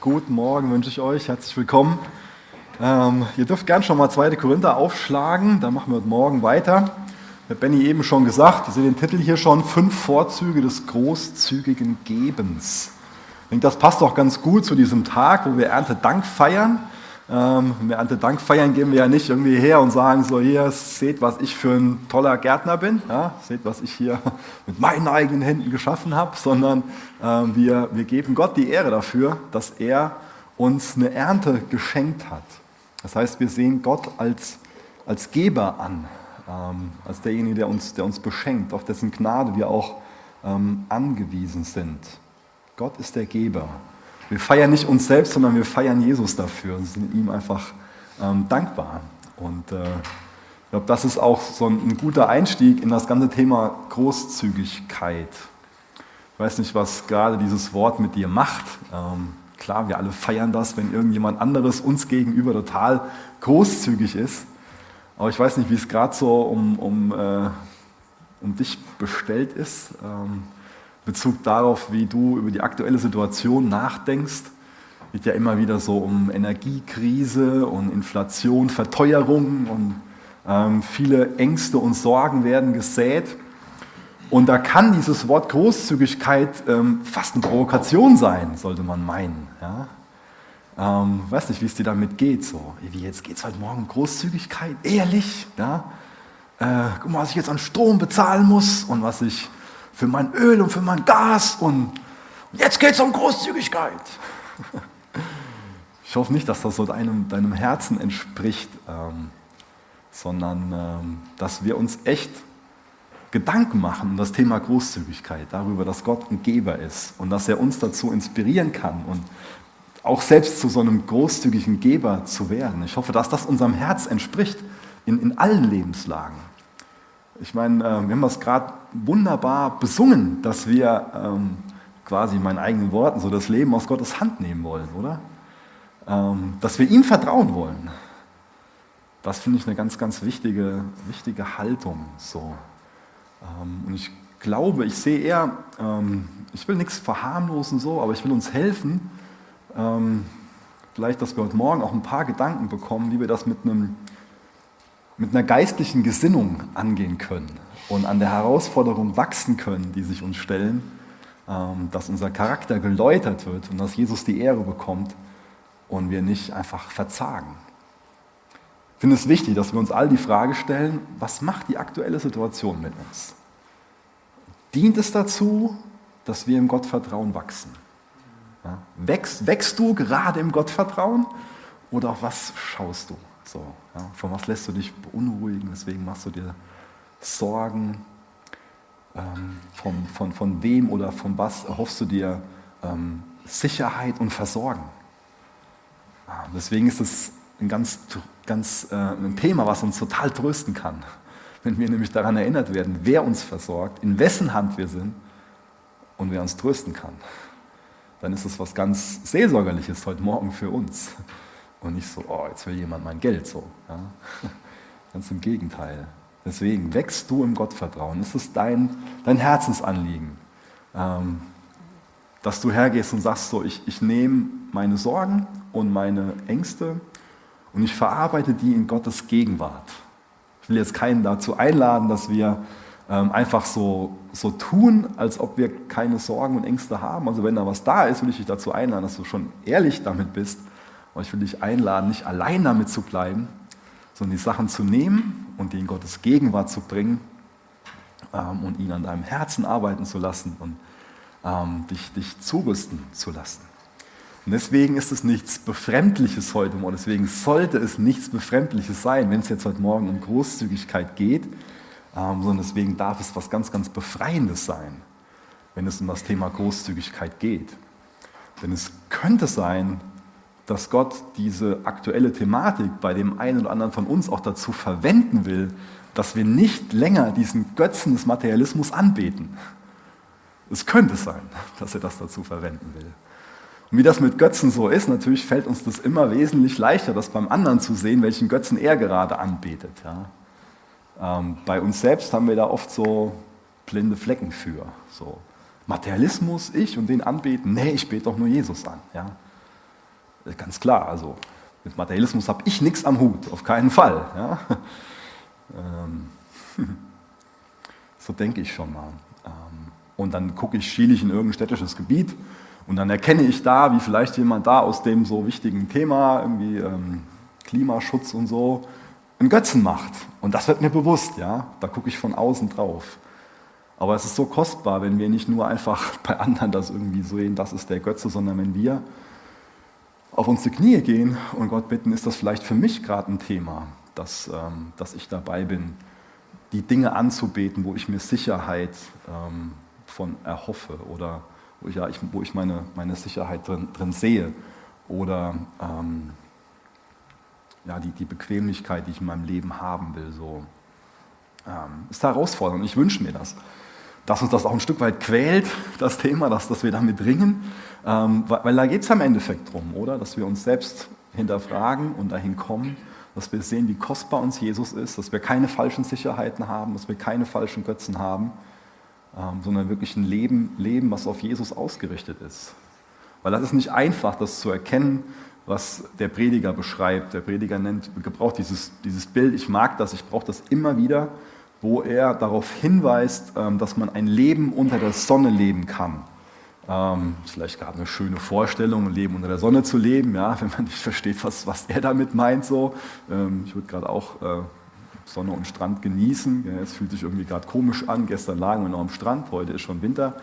Guten Morgen wünsche ich euch, herzlich willkommen. Ähm, ihr dürft gern schon mal 2. Korinther aufschlagen, da machen wir heute Morgen weiter. Hat Benny eben schon gesagt, ihr seht den Titel hier schon, fünf Vorzüge des großzügigen Gebens. Ich denke, das passt auch ganz gut zu diesem Tag, wo wir Erntedank feiern. Ähm, wenn wir Erntedank feiern, gehen wir ja nicht irgendwie her und sagen so, hier, seht, was ich für ein toller Gärtner bin, ja, seht, was ich hier mit meinen eigenen Händen geschaffen habe, sondern ähm, wir, wir geben Gott die Ehre dafür, dass er uns eine Ernte geschenkt hat. Das heißt, wir sehen Gott als, als Geber an, ähm, als derjenige, der uns, der uns beschenkt, auf dessen Gnade wir auch ähm, angewiesen sind. Gott ist der Geber. Wir feiern nicht uns selbst, sondern wir feiern Jesus dafür und sind ihm einfach ähm, dankbar. Und äh, ich glaube, das ist auch so ein, ein, guter Einstieg in das ganze Thema Großzügigkeit. Ich weiß nicht, was gerade dieses Wort mit dir macht. Ähm, klar, wir alle feiern das, wenn irgendjemand anderes uns gegenüber total großzügig ist. Aber ich weiß nicht, wie es gerade so um, um, äh, um dich bestellt ist. Ähm, Bezug darauf, wie du über die aktuelle Situation nachdenkst. Es geht ja immer wieder so um Energiekrise und Inflation, Verteuerung und ähm, viele Ängste und Sorgen werden gesät. Und da kann dieses Wort Großzügigkeit ähm, fast eine Provokation sein, sollte man meinen. Ja? Ähm, weiß nicht, wie es dir damit geht. So, wie jetzt geht es heute Morgen Großzügigkeit, ehrlich. Ja? Äh, guck mal, was ich jetzt an Strom bezahlen muss und was ich für mein Öl und für mein Gas und jetzt geht es um Großzügigkeit. Ich hoffe nicht, dass das so deinem, deinem Herzen entspricht, ähm, sondern ähm, dass wir uns echt Gedanken machen um das Thema Großzügigkeit, darüber, dass Gott ein Geber ist und dass er uns dazu inspirieren kann und auch selbst zu so einem großzügigen Geber zu werden. Ich hoffe, dass das unserem Herz entspricht in, in allen Lebenslagen. Ich meine, äh, wir haben das gerade wunderbar besungen, dass wir ähm, quasi in meinen eigenen Worten so das Leben aus Gottes Hand nehmen wollen, oder? Ähm, dass wir ihm vertrauen wollen. Das finde ich eine ganz, ganz wichtige, wichtige Haltung. So. Ähm, und ich glaube, ich sehe eher, ähm, ich will nichts verharmlosen so, aber ich will uns helfen, ähm, vielleicht, dass wir heute Morgen auch ein paar Gedanken bekommen, wie wir das mit einem mit einer geistlichen Gesinnung angehen können und an der Herausforderung wachsen können, die sich uns stellen, ähm, dass unser Charakter geläutert wird und dass Jesus die Ehre bekommt und wir nicht einfach verzagen. Ich finde es wichtig, dass wir uns all die Frage stellen, was macht die aktuelle Situation mit uns? Dient es dazu, dass wir im Gottvertrauen wachsen? Wächst, wächst du gerade im Gottvertrauen oder auf was schaust du? So, ja, von was lässt du dich beunruhigen? Weswegen machst du dir Sorgen? Ähm, von, von, von wem oder von was erhoffst du dir ähm, Sicherheit und Versorgen? Ja, deswegen ist es ein ganz, ganz äh, ein Thema, was uns total trösten kann. Wenn wir nämlich daran erinnert werden, wer uns versorgt, in wessen Hand wir sind und wer uns trösten kann, dann ist es was ganz Seelsorgerliches heute Morgen für uns. Und nicht so, oh, jetzt will jemand mein Geld so. Ja? Ganz im Gegenteil. Deswegen wächst du im Gottvertrauen. Es ist dein, dein Herzensanliegen, ähm, dass du hergehst und sagst so, ich, ich nehme meine Sorgen und meine Ängste und ich verarbeite die in Gottes Gegenwart. Ich will jetzt keinen dazu einladen, dass wir ähm, einfach so, so tun, als ob wir keine Sorgen und Ängste haben. Also wenn da was da ist, will ich dich dazu einladen, dass du schon ehrlich damit bist und ich will dich einladen, nicht allein damit zu bleiben, sondern die Sachen zu nehmen und die in Gottes Gegenwart zu bringen ähm, und ihn an deinem Herzen arbeiten zu lassen und ähm, dich, dich zurüsten zu lassen. Und deswegen ist es nichts Befremdliches heute Morgen, deswegen sollte es nichts Befremdliches sein, wenn es jetzt heute Morgen um Großzügigkeit geht, ähm, sondern deswegen darf es was ganz, ganz Befreiendes sein, wenn es um das Thema Großzügigkeit geht. Denn es könnte sein, dass Gott diese aktuelle Thematik bei dem einen oder anderen von uns auch dazu verwenden will, dass wir nicht länger diesen Götzen des Materialismus anbeten. Es könnte sein, dass er das dazu verwenden will. Und wie das mit Götzen so ist, natürlich fällt uns das immer wesentlich leichter, das beim anderen zu sehen, welchen Götzen er gerade anbetet. Ja. Ähm, bei uns selbst haben wir da oft so blinde Flecken für. So Materialismus, ich und den anbeten. Nee, ich bete doch nur Jesus an. Ja. Ganz klar, also mit Materialismus habe ich nichts am Hut, auf keinen Fall. Ja? Ähm, so denke ich schon mal. Ähm, und dann gucke ich, schiele ich in irgendein städtisches Gebiet und dann erkenne ich da, wie vielleicht jemand da aus dem so wichtigen Thema, irgendwie ähm, Klimaschutz und so, einen Götzen macht. Und das wird mir bewusst, ja. Da gucke ich von außen drauf. Aber es ist so kostbar, wenn wir nicht nur einfach bei anderen das irgendwie sehen, das ist der Götze, sondern wenn wir auf unsere Knie gehen und Gott bitten, ist das vielleicht für mich gerade ein Thema, dass, ähm, dass ich dabei bin, die Dinge anzubeten, wo ich mir Sicherheit ähm, von erhoffe oder wo ich, ja, ich, wo ich meine, meine Sicherheit drin, drin sehe oder ähm, ja, die, die Bequemlichkeit, die ich in meinem Leben haben will. So. Ähm, ist herausfordernd und ich wünsche mir das dass uns das auch ein Stück weit quält, das Thema, dass, dass wir damit ringen. Ähm, weil, weil, da geht es am Endeffekt drum, oder? Dass wir uns selbst hinterfragen und dahin kommen, dass wir sehen, wie kostbar uns Jesus ist, dass wir keine falschen Sicherheiten haben, dass wir keine falschen Götzen haben, ähm, sondern wirklich ein Leben leben, was auf Jesus ausgerichtet ist. Weil das ist nicht einfach, das zu erkennen, was der Prediger beschreibt. Der Prediger nennt, gebraucht dieses, dieses Bild, ich mag das, ich brauche das immer wieder, wo er darauf hinweist, ähm, dass man ein Leben unter der Sonne leben kann. Ähm, vielleicht gerade eine schöne Vorstellung, ein Leben unter der Sonne zu leben, ja, wenn man nicht versteht, was, was er damit meint. So. Ähm, ich würde gerade auch äh, Sonne und Strand genießen. Ja, es fühlt sich irgendwie gerade komisch an. Gestern lagen wir noch am Strand, heute ist schon Winter.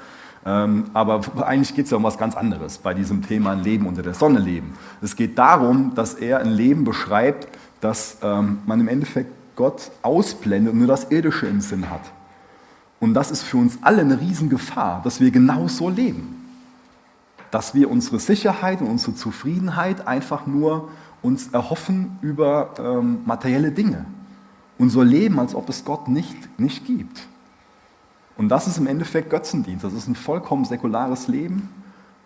Ähm, aber eigentlich geht es ja um was ganz anderes bei diesem Thema ein Leben unter der Sonne leben. Es geht darum, dass er ein Leben beschreibt, das ähm, man im Endeffekt Gott ausblendet und nur das Irdische im Sinn hat. Und das ist für uns alle eine Riesengefahr, dass wir genau so leben. Dass wir unsere Sicherheit und unsere Zufriedenheit einfach nur uns erhoffen über ähm, materielle Dinge. Und so leben, als ob es Gott nicht, nicht gibt. Und das ist im Endeffekt Götzendienst. Das ist ein vollkommen säkulares Leben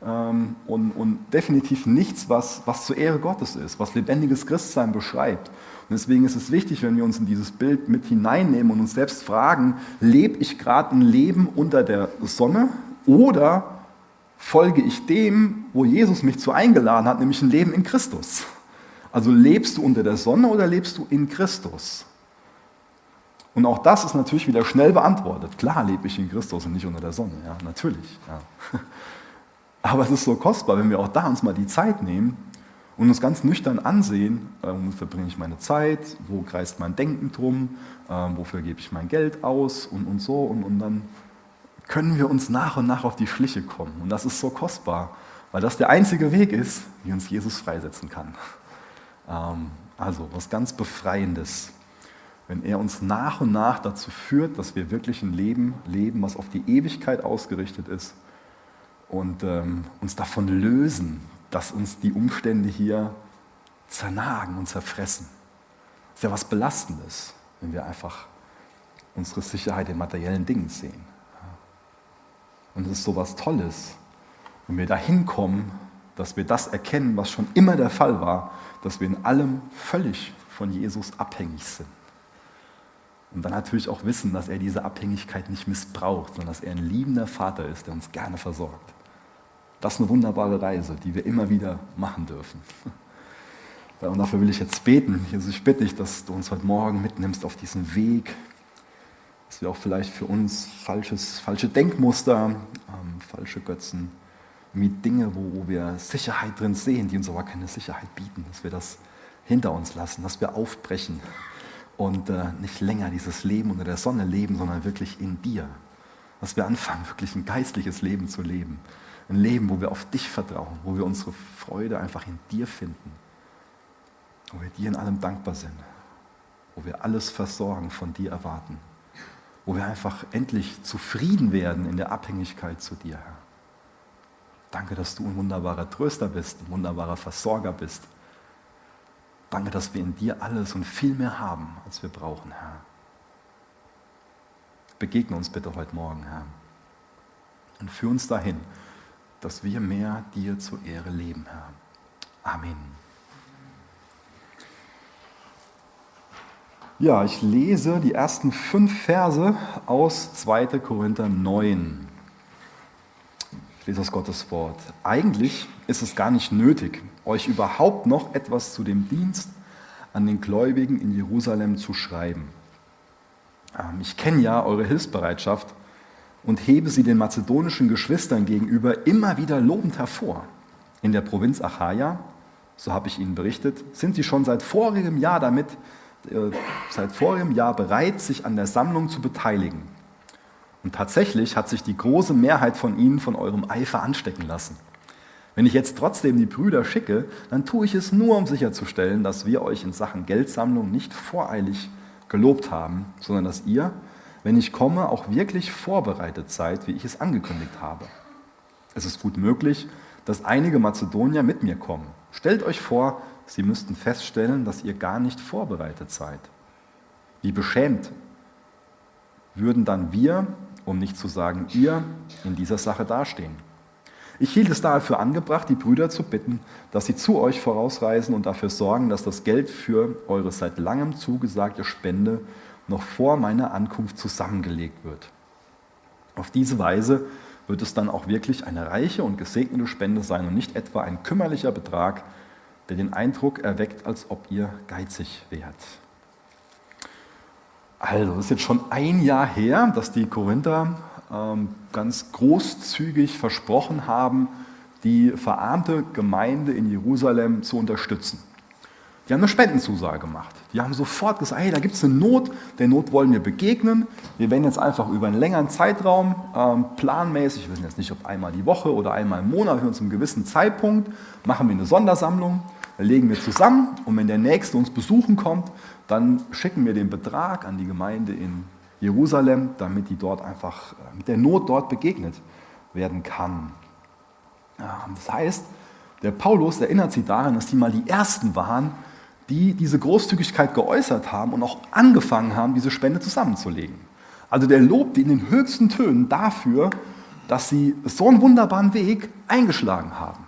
ähm, und, und definitiv nichts, was, was zur Ehre Gottes ist, was lebendiges Christsein beschreibt. Und deswegen ist es wichtig, wenn wir uns in dieses Bild mit hineinnehmen und uns selbst fragen, lebe ich gerade ein Leben unter der Sonne oder folge ich dem, wo Jesus mich zu eingeladen hat, nämlich ein Leben in Christus? Also lebst du unter der Sonne oder lebst du in Christus? Und auch das ist natürlich wieder schnell beantwortet. Klar lebe ich in Christus und nicht unter der Sonne, ja, natürlich. Ja. Aber es ist so kostbar, wenn wir auch da uns mal die Zeit nehmen und uns ganz nüchtern ansehen, äh, wo verbringe ich meine Zeit, wo kreist mein Denken drum, äh, wofür gebe ich mein Geld aus und, und so. Und, und dann können wir uns nach und nach auf die Schliche kommen. Und das ist so kostbar, weil das der einzige Weg ist, wie uns Jesus freisetzen kann. Ähm, also was ganz Befreiendes, wenn er uns nach und nach dazu führt, dass wir wirklich ein Leben leben, was auf die Ewigkeit ausgerichtet ist und ähm, uns davon lösen, dass uns die Umstände hier zernagen und zerfressen. Das ist ja was Belastendes, wenn wir einfach unsere Sicherheit in materiellen Dingen sehen. Und es ist so was Tolles, wenn wir dahin kommen, dass wir das erkennen, was schon immer der Fall war, dass wir in allem völlig von Jesus abhängig sind. Und dann natürlich auch wissen, dass er diese Abhängigkeit nicht missbraucht, sondern dass er ein liebender Vater ist, der uns gerne versorgt. Das ist eine wunderbare Reise, die wir immer wieder machen dürfen. Und dafür will ich jetzt beten. Jesus, ich bitte dich, dass du uns heute Morgen mitnimmst auf diesen Weg, dass wir auch vielleicht für uns falsches, falsche Denkmuster, ähm, falsche Götzen, mit Dinge, wo, wir Sicherheit drin sehen, die uns aber keine Sicherheit bieten, dass wir das hinter uns lassen, dass wir aufbrechen und äh, nicht länger dieses Leben unter der Sonne leben, sondern wirklich in dir. Dass wir anfangen, wirklich ein geistliches Leben zu leben ein Leben, wo wir auf dich vertrauen, wo wir unsere Freude einfach in dir finden, wo wir dir in allem dankbar sind, wo wir alles Versorgen von dir erwarten, wo wir einfach endlich zufrieden werden in der Abhängigkeit zu dir, Herr. Danke, dass du ein wunderbarer Tröster bist, ein wunderbarer Versorger bist. Danke, dass wir in dir alles und viel mehr haben, als wir brauchen, Herr. Begegne uns bitte heute Morgen, Herr. Und führ uns dahin, dass wir mehr dir zur Ehre leben, Herr. Amen. Ja, ich lese die ersten fünf Verse aus 2. Korinther 9. Ich lese aus Gottes Wort. Eigentlich ist es gar nicht nötig, euch überhaupt noch etwas zu dem Dienst an den Gläubigen in Jerusalem zu schreiben. Ähm, ich kenne ja eure Hilfsbereitschaft und hebe sie den mazedonischen Geschwistern gegenüber immer wieder lobend hervor. In der Provinz Achaia, so habe ich Ihnen berichtet, sind sie schon seit vorigem Jahr damit, äh, seit vorigem Jahr bereit, sich an der Sammlung zu beteiligen. Und tatsächlich hat sich die große Mehrheit von ihnen von eurem Eifer anstecken lassen. Wenn ich jetzt trotzdem die Brüder schicke, dann tue ich es nur, um sicherzustellen, dass wir euch in Sachen Geldsammlung nicht voreilig gelobt haben, sondern dass ihr, wenn ich komme, auch wirklich vorbereitet seid, wie ich es angekündigt habe. Es ist gut möglich, dass einige Mazedonier mit mir kommen. Stellt euch vor, sie müssten feststellen, dass ihr gar nicht vorbereitet seid. Wie beschämt würden dann wir, um nicht zu sagen ihr, in dieser Sache dastehen. Ich hielt es daher für angebracht, die Brüder zu bitten, dass sie zu euch vorausreisen und dafür sorgen, dass das Geld für eure seit langem zugesagte Spende noch vor meiner Ankunft zusammengelegt wird. Auf diese Weise wird es dann auch wirklich eine reiche und gesegnete Spende sein und nicht etwa ein kümmerlicher Betrag, der den Eindruck erweckt, als ob ihr geizig wärt. Also, es ist jetzt schon ein Jahr her, dass die Korinther ähm, ganz großzügig versprochen haben, die verarmte Gemeinde in Jerusalem zu unterstützen. Die haben eine Spendenzusage gemacht. Die haben sofort gesagt, hey, da gibt es eine Not, der Not wollen wir begegnen. Wir werden jetzt einfach über einen längeren Zeitraum ähm, planmäßig, wir wissen jetzt nicht, ob einmal die Woche oder einmal im Monat, für uns einem gewissen Zeitpunkt, machen wir eine Sondersammlung, legen wir zusammen und wenn der Nächste uns besuchen kommt, dann schicken wir den Betrag an die Gemeinde in Jerusalem, damit die dort einfach äh, mit der Not dort begegnet werden kann. Das heißt, der Paulus erinnert sie daran, dass die mal die Ersten waren, die diese Großzügigkeit geäußert haben und auch angefangen haben, diese Spende zusammenzulegen. Also der lobt in den höchsten Tönen dafür, dass sie so einen wunderbaren Weg eingeschlagen haben.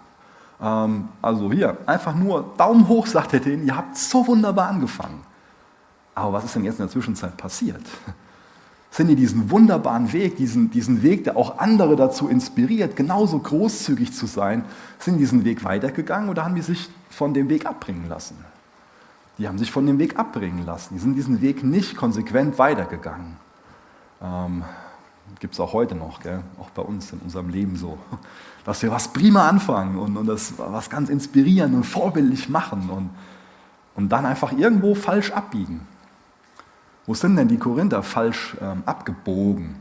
Ähm, also hier, einfach nur Daumen hoch, sagt er denen, ihr habt so wunderbar angefangen. Aber was ist denn jetzt in der Zwischenzeit passiert? sind die diesen wunderbaren Weg, diesen, diesen Weg, der auch andere dazu inspiriert, genauso großzügig zu sein, sind diesen Weg weitergegangen oder haben die sich von dem Weg abbringen lassen? Die haben sich von dem Weg abbringen lassen. Die sind diesen Weg nicht konsequent weitergegangen. Ähm, Gibt es auch heute noch, gell? auch bei uns in unserem Leben so. Dass wir was prima anfangen und, und das was ganz inspirieren und vorbildlich machen und, und dann einfach irgendwo falsch abbiegen. Wo sind denn die Korinther falsch ähm, abgebogen?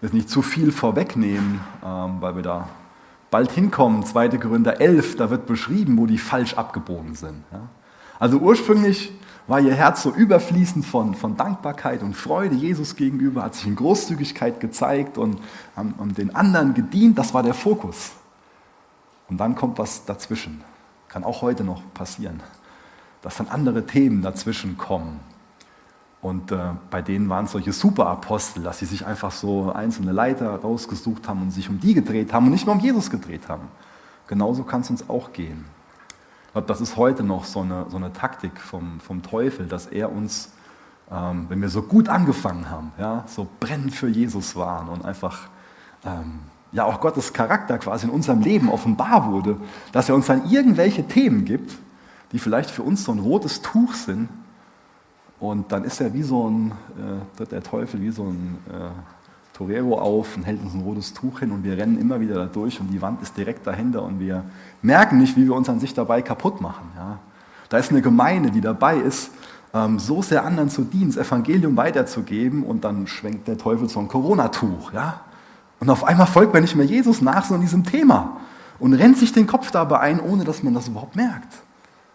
Will nicht zu viel vorwegnehmen, ähm, weil wir da bald hinkommen. 2. Korinther 11, da wird beschrieben, wo die falsch abgebogen sind. Ja? Also ursprünglich war ihr Herz so überfließend von, von Dankbarkeit und Freude Jesus gegenüber, hat sich in Großzügigkeit gezeigt und haben den anderen gedient. Das war der Fokus. Und dann kommt was dazwischen. Kann auch heute noch passieren, dass dann andere Themen dazwischen kommen und äh, bei denen waren es solche Superapostel, dass sie sich einfach so einzelne Leiter rausgesucht haben und sich um die gedreht haben und nicht mehr um Jesus gedreht haben. Genauso kann es uns auch gehen. Glaube, das ist heute noch so eine, so eine Taktik vom, vom Teufel, dass er uns, ähm, wenn wir so gut angefangen haben, ja, so brennend für Jesus waren und einfach ähm, ja auch Gottes Charakter quasi in unserem Leben offenbar wurde, dass er uns dann irgendwelche Themen gibt, die vielleicht für uns so ein rotes Tuch sind, und dann ist er wie so ein, äh, der Teufel wie so ein äh, Torero auf und hält uns ein rotes Tuch hin und wir rennen immer wieder da durch und die Wand ist direkt dahinter und wir merken nicht, wie wir uns an sich dabei kaputt machen. Ja. Da ist eine Gemeinde, die dabei ist, ähm, so sehr anderen zu dienen, das Evangelium weiterzugeben und dann schwenkt der Teufel so ein Corona-Tuch. Ja. Und auf einmal folgt man nicht mehr Jesus nach, sondern diesem Thema und rennt sich den Kopf dabei ein, ohne dass man das überhaupt merkt.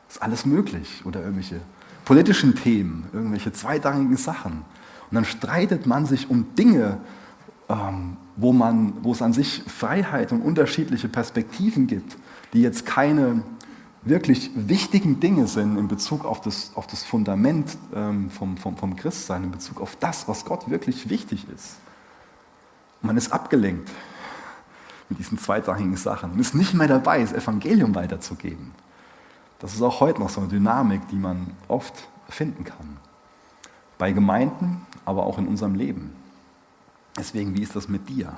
Ist alles möglich oder irgendwelche politischen Themen, irgendwelche zweitangigen Sachen. Und dann streitet man sich um Dinge, wo, man, wo es an sich Freiheit und unterschiedliche Perspektiven gibt, die jetzt keine wirklich wichtigen Dinge sind in Bezug auf das, auf das Fundament ähm, vom, vom, vom Christsein, in Bezug auf das, was Gott wirklich wichtig ist. Man ist abgelenkt mit diesen zweitangigen Sachen und ist nicht mehr dabei, das Evangelium weiterzugeben. Das ist auch heute noch so eine Dynamik, die man oft finden kann. Bei Gemeinden, aber auch in unserem Leben. Deswegen, wie ist das mit dir?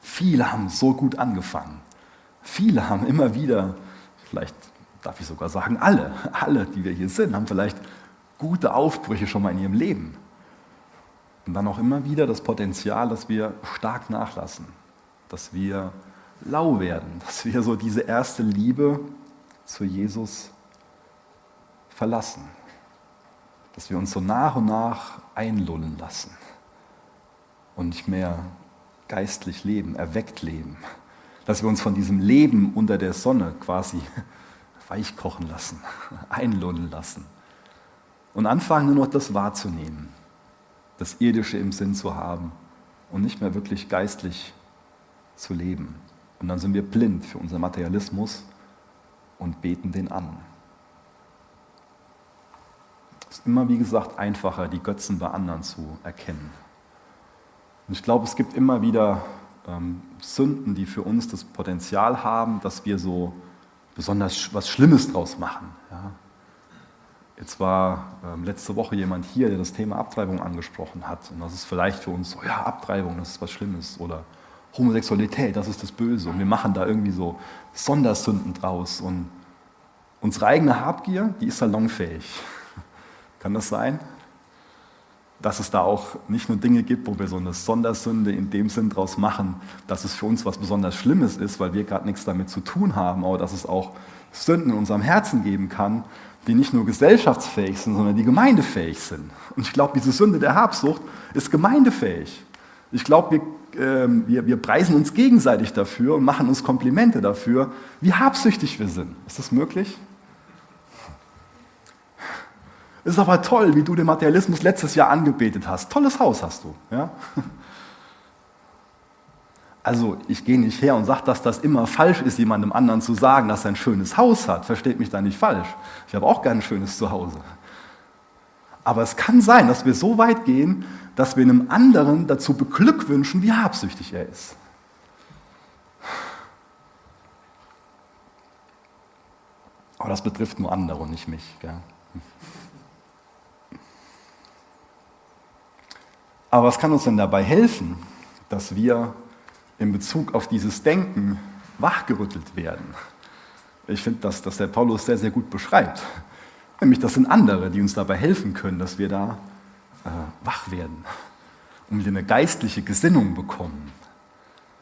Viele haben so gut angefangen. Viele haben immer wieder, vielleicht darf ich sogar sagen, alle, alle, die wir hier sind, haben vielleicht gute Aufbrüche schon mal in ihrem Leben. Und dann auch immer wieder das Potenzial, dass wir stark nachlassen, dass wir lau werden, dass wir so diese erste Liebe zu Jesus verlassen, dass wir uns so nach und nach einlullen lassen und nicht mehr geistlich leben, erweckt leben, dass wir uns von diesem Leben unter der Sonne quasi weichkochen lassen, einlullen lassen und anfangen nur noch das wahrzunehmen, das Irdische im Sinn zu haben und nicht mehr wirklich geistlich zu leben. Und dann sind wir blind für unseren Materialismus und beten den an. Es ist immer, wie gesagt, einfacher, die Götzen bei anderen zu erkennen. Und ich glaube, es gibt immer wieder ähm, Sünden, die für uns das Potenzial haben, dass wir so besonders was Schlimmes draus machen. Ja. Jetzt war ähm, letzte Woche jemand hier, der das Thema Abtreibung angesprochen hat. Und das ist vielleicht für uns so, ja, Abtreibung, das ist was Schlimmes. Oder Homosexualität, das ist das Böse. Und wir machen da irgendwie so Sondersünden draus. Und unsere eigene Habgier, die ist salonfähig. Kann das sein? Dass es da auch nicht nur Dinge gibt, wo wir so eine Sondersünde in dem Sinn draus machen, dass es für uns was besonders Schlimmes ist, weil wir gerade nichts damit zu tun haben, aber dass es auch Sünden in unserem Herzen geben kann, die nicht nur gesellschaftsfähig sind, sondern die gemeindefähig sind. Und ich glaube, diese Sünde der Habsucht ist gemeindefähig. Ich glaube, wir, äh, wir, wir preisen uns gegenseitig dafür und machen uns Komplimente dafür, wie habsüchtig wir sind. Ist das möglich? Es ist aber toll, wie du den Materialismus letztes Jahr angebetet hast. Tolles Haus hast du. Ja? Also ich gehe nicht her und sage, dass das immer falsch ist, jemandem anderen zu sagen, dass er ein schönes Haus hat. Versteht mich da nicht falsch. Ich habe auch gerne ein schönes Zuhause. Aber es kann sein, dass wir so weit gehen, dass wir einem anderen dazu beglückwünschen, wie habsüchtig er ist. Aber das betrifft nur andere und nicht mich. Gell? Aber was kann uns denn dabei helfen, dass wir in Bezug auf dieses Denken wachgerüttelt werden. Ich finde, dass, dass der Paulus sehr, sehr gut beschreibt. Nämlich, das sind andere, die uns dabei helfen können, dass wir da äh, wach werden und wieder eine geistliche Gesinnung bekommen.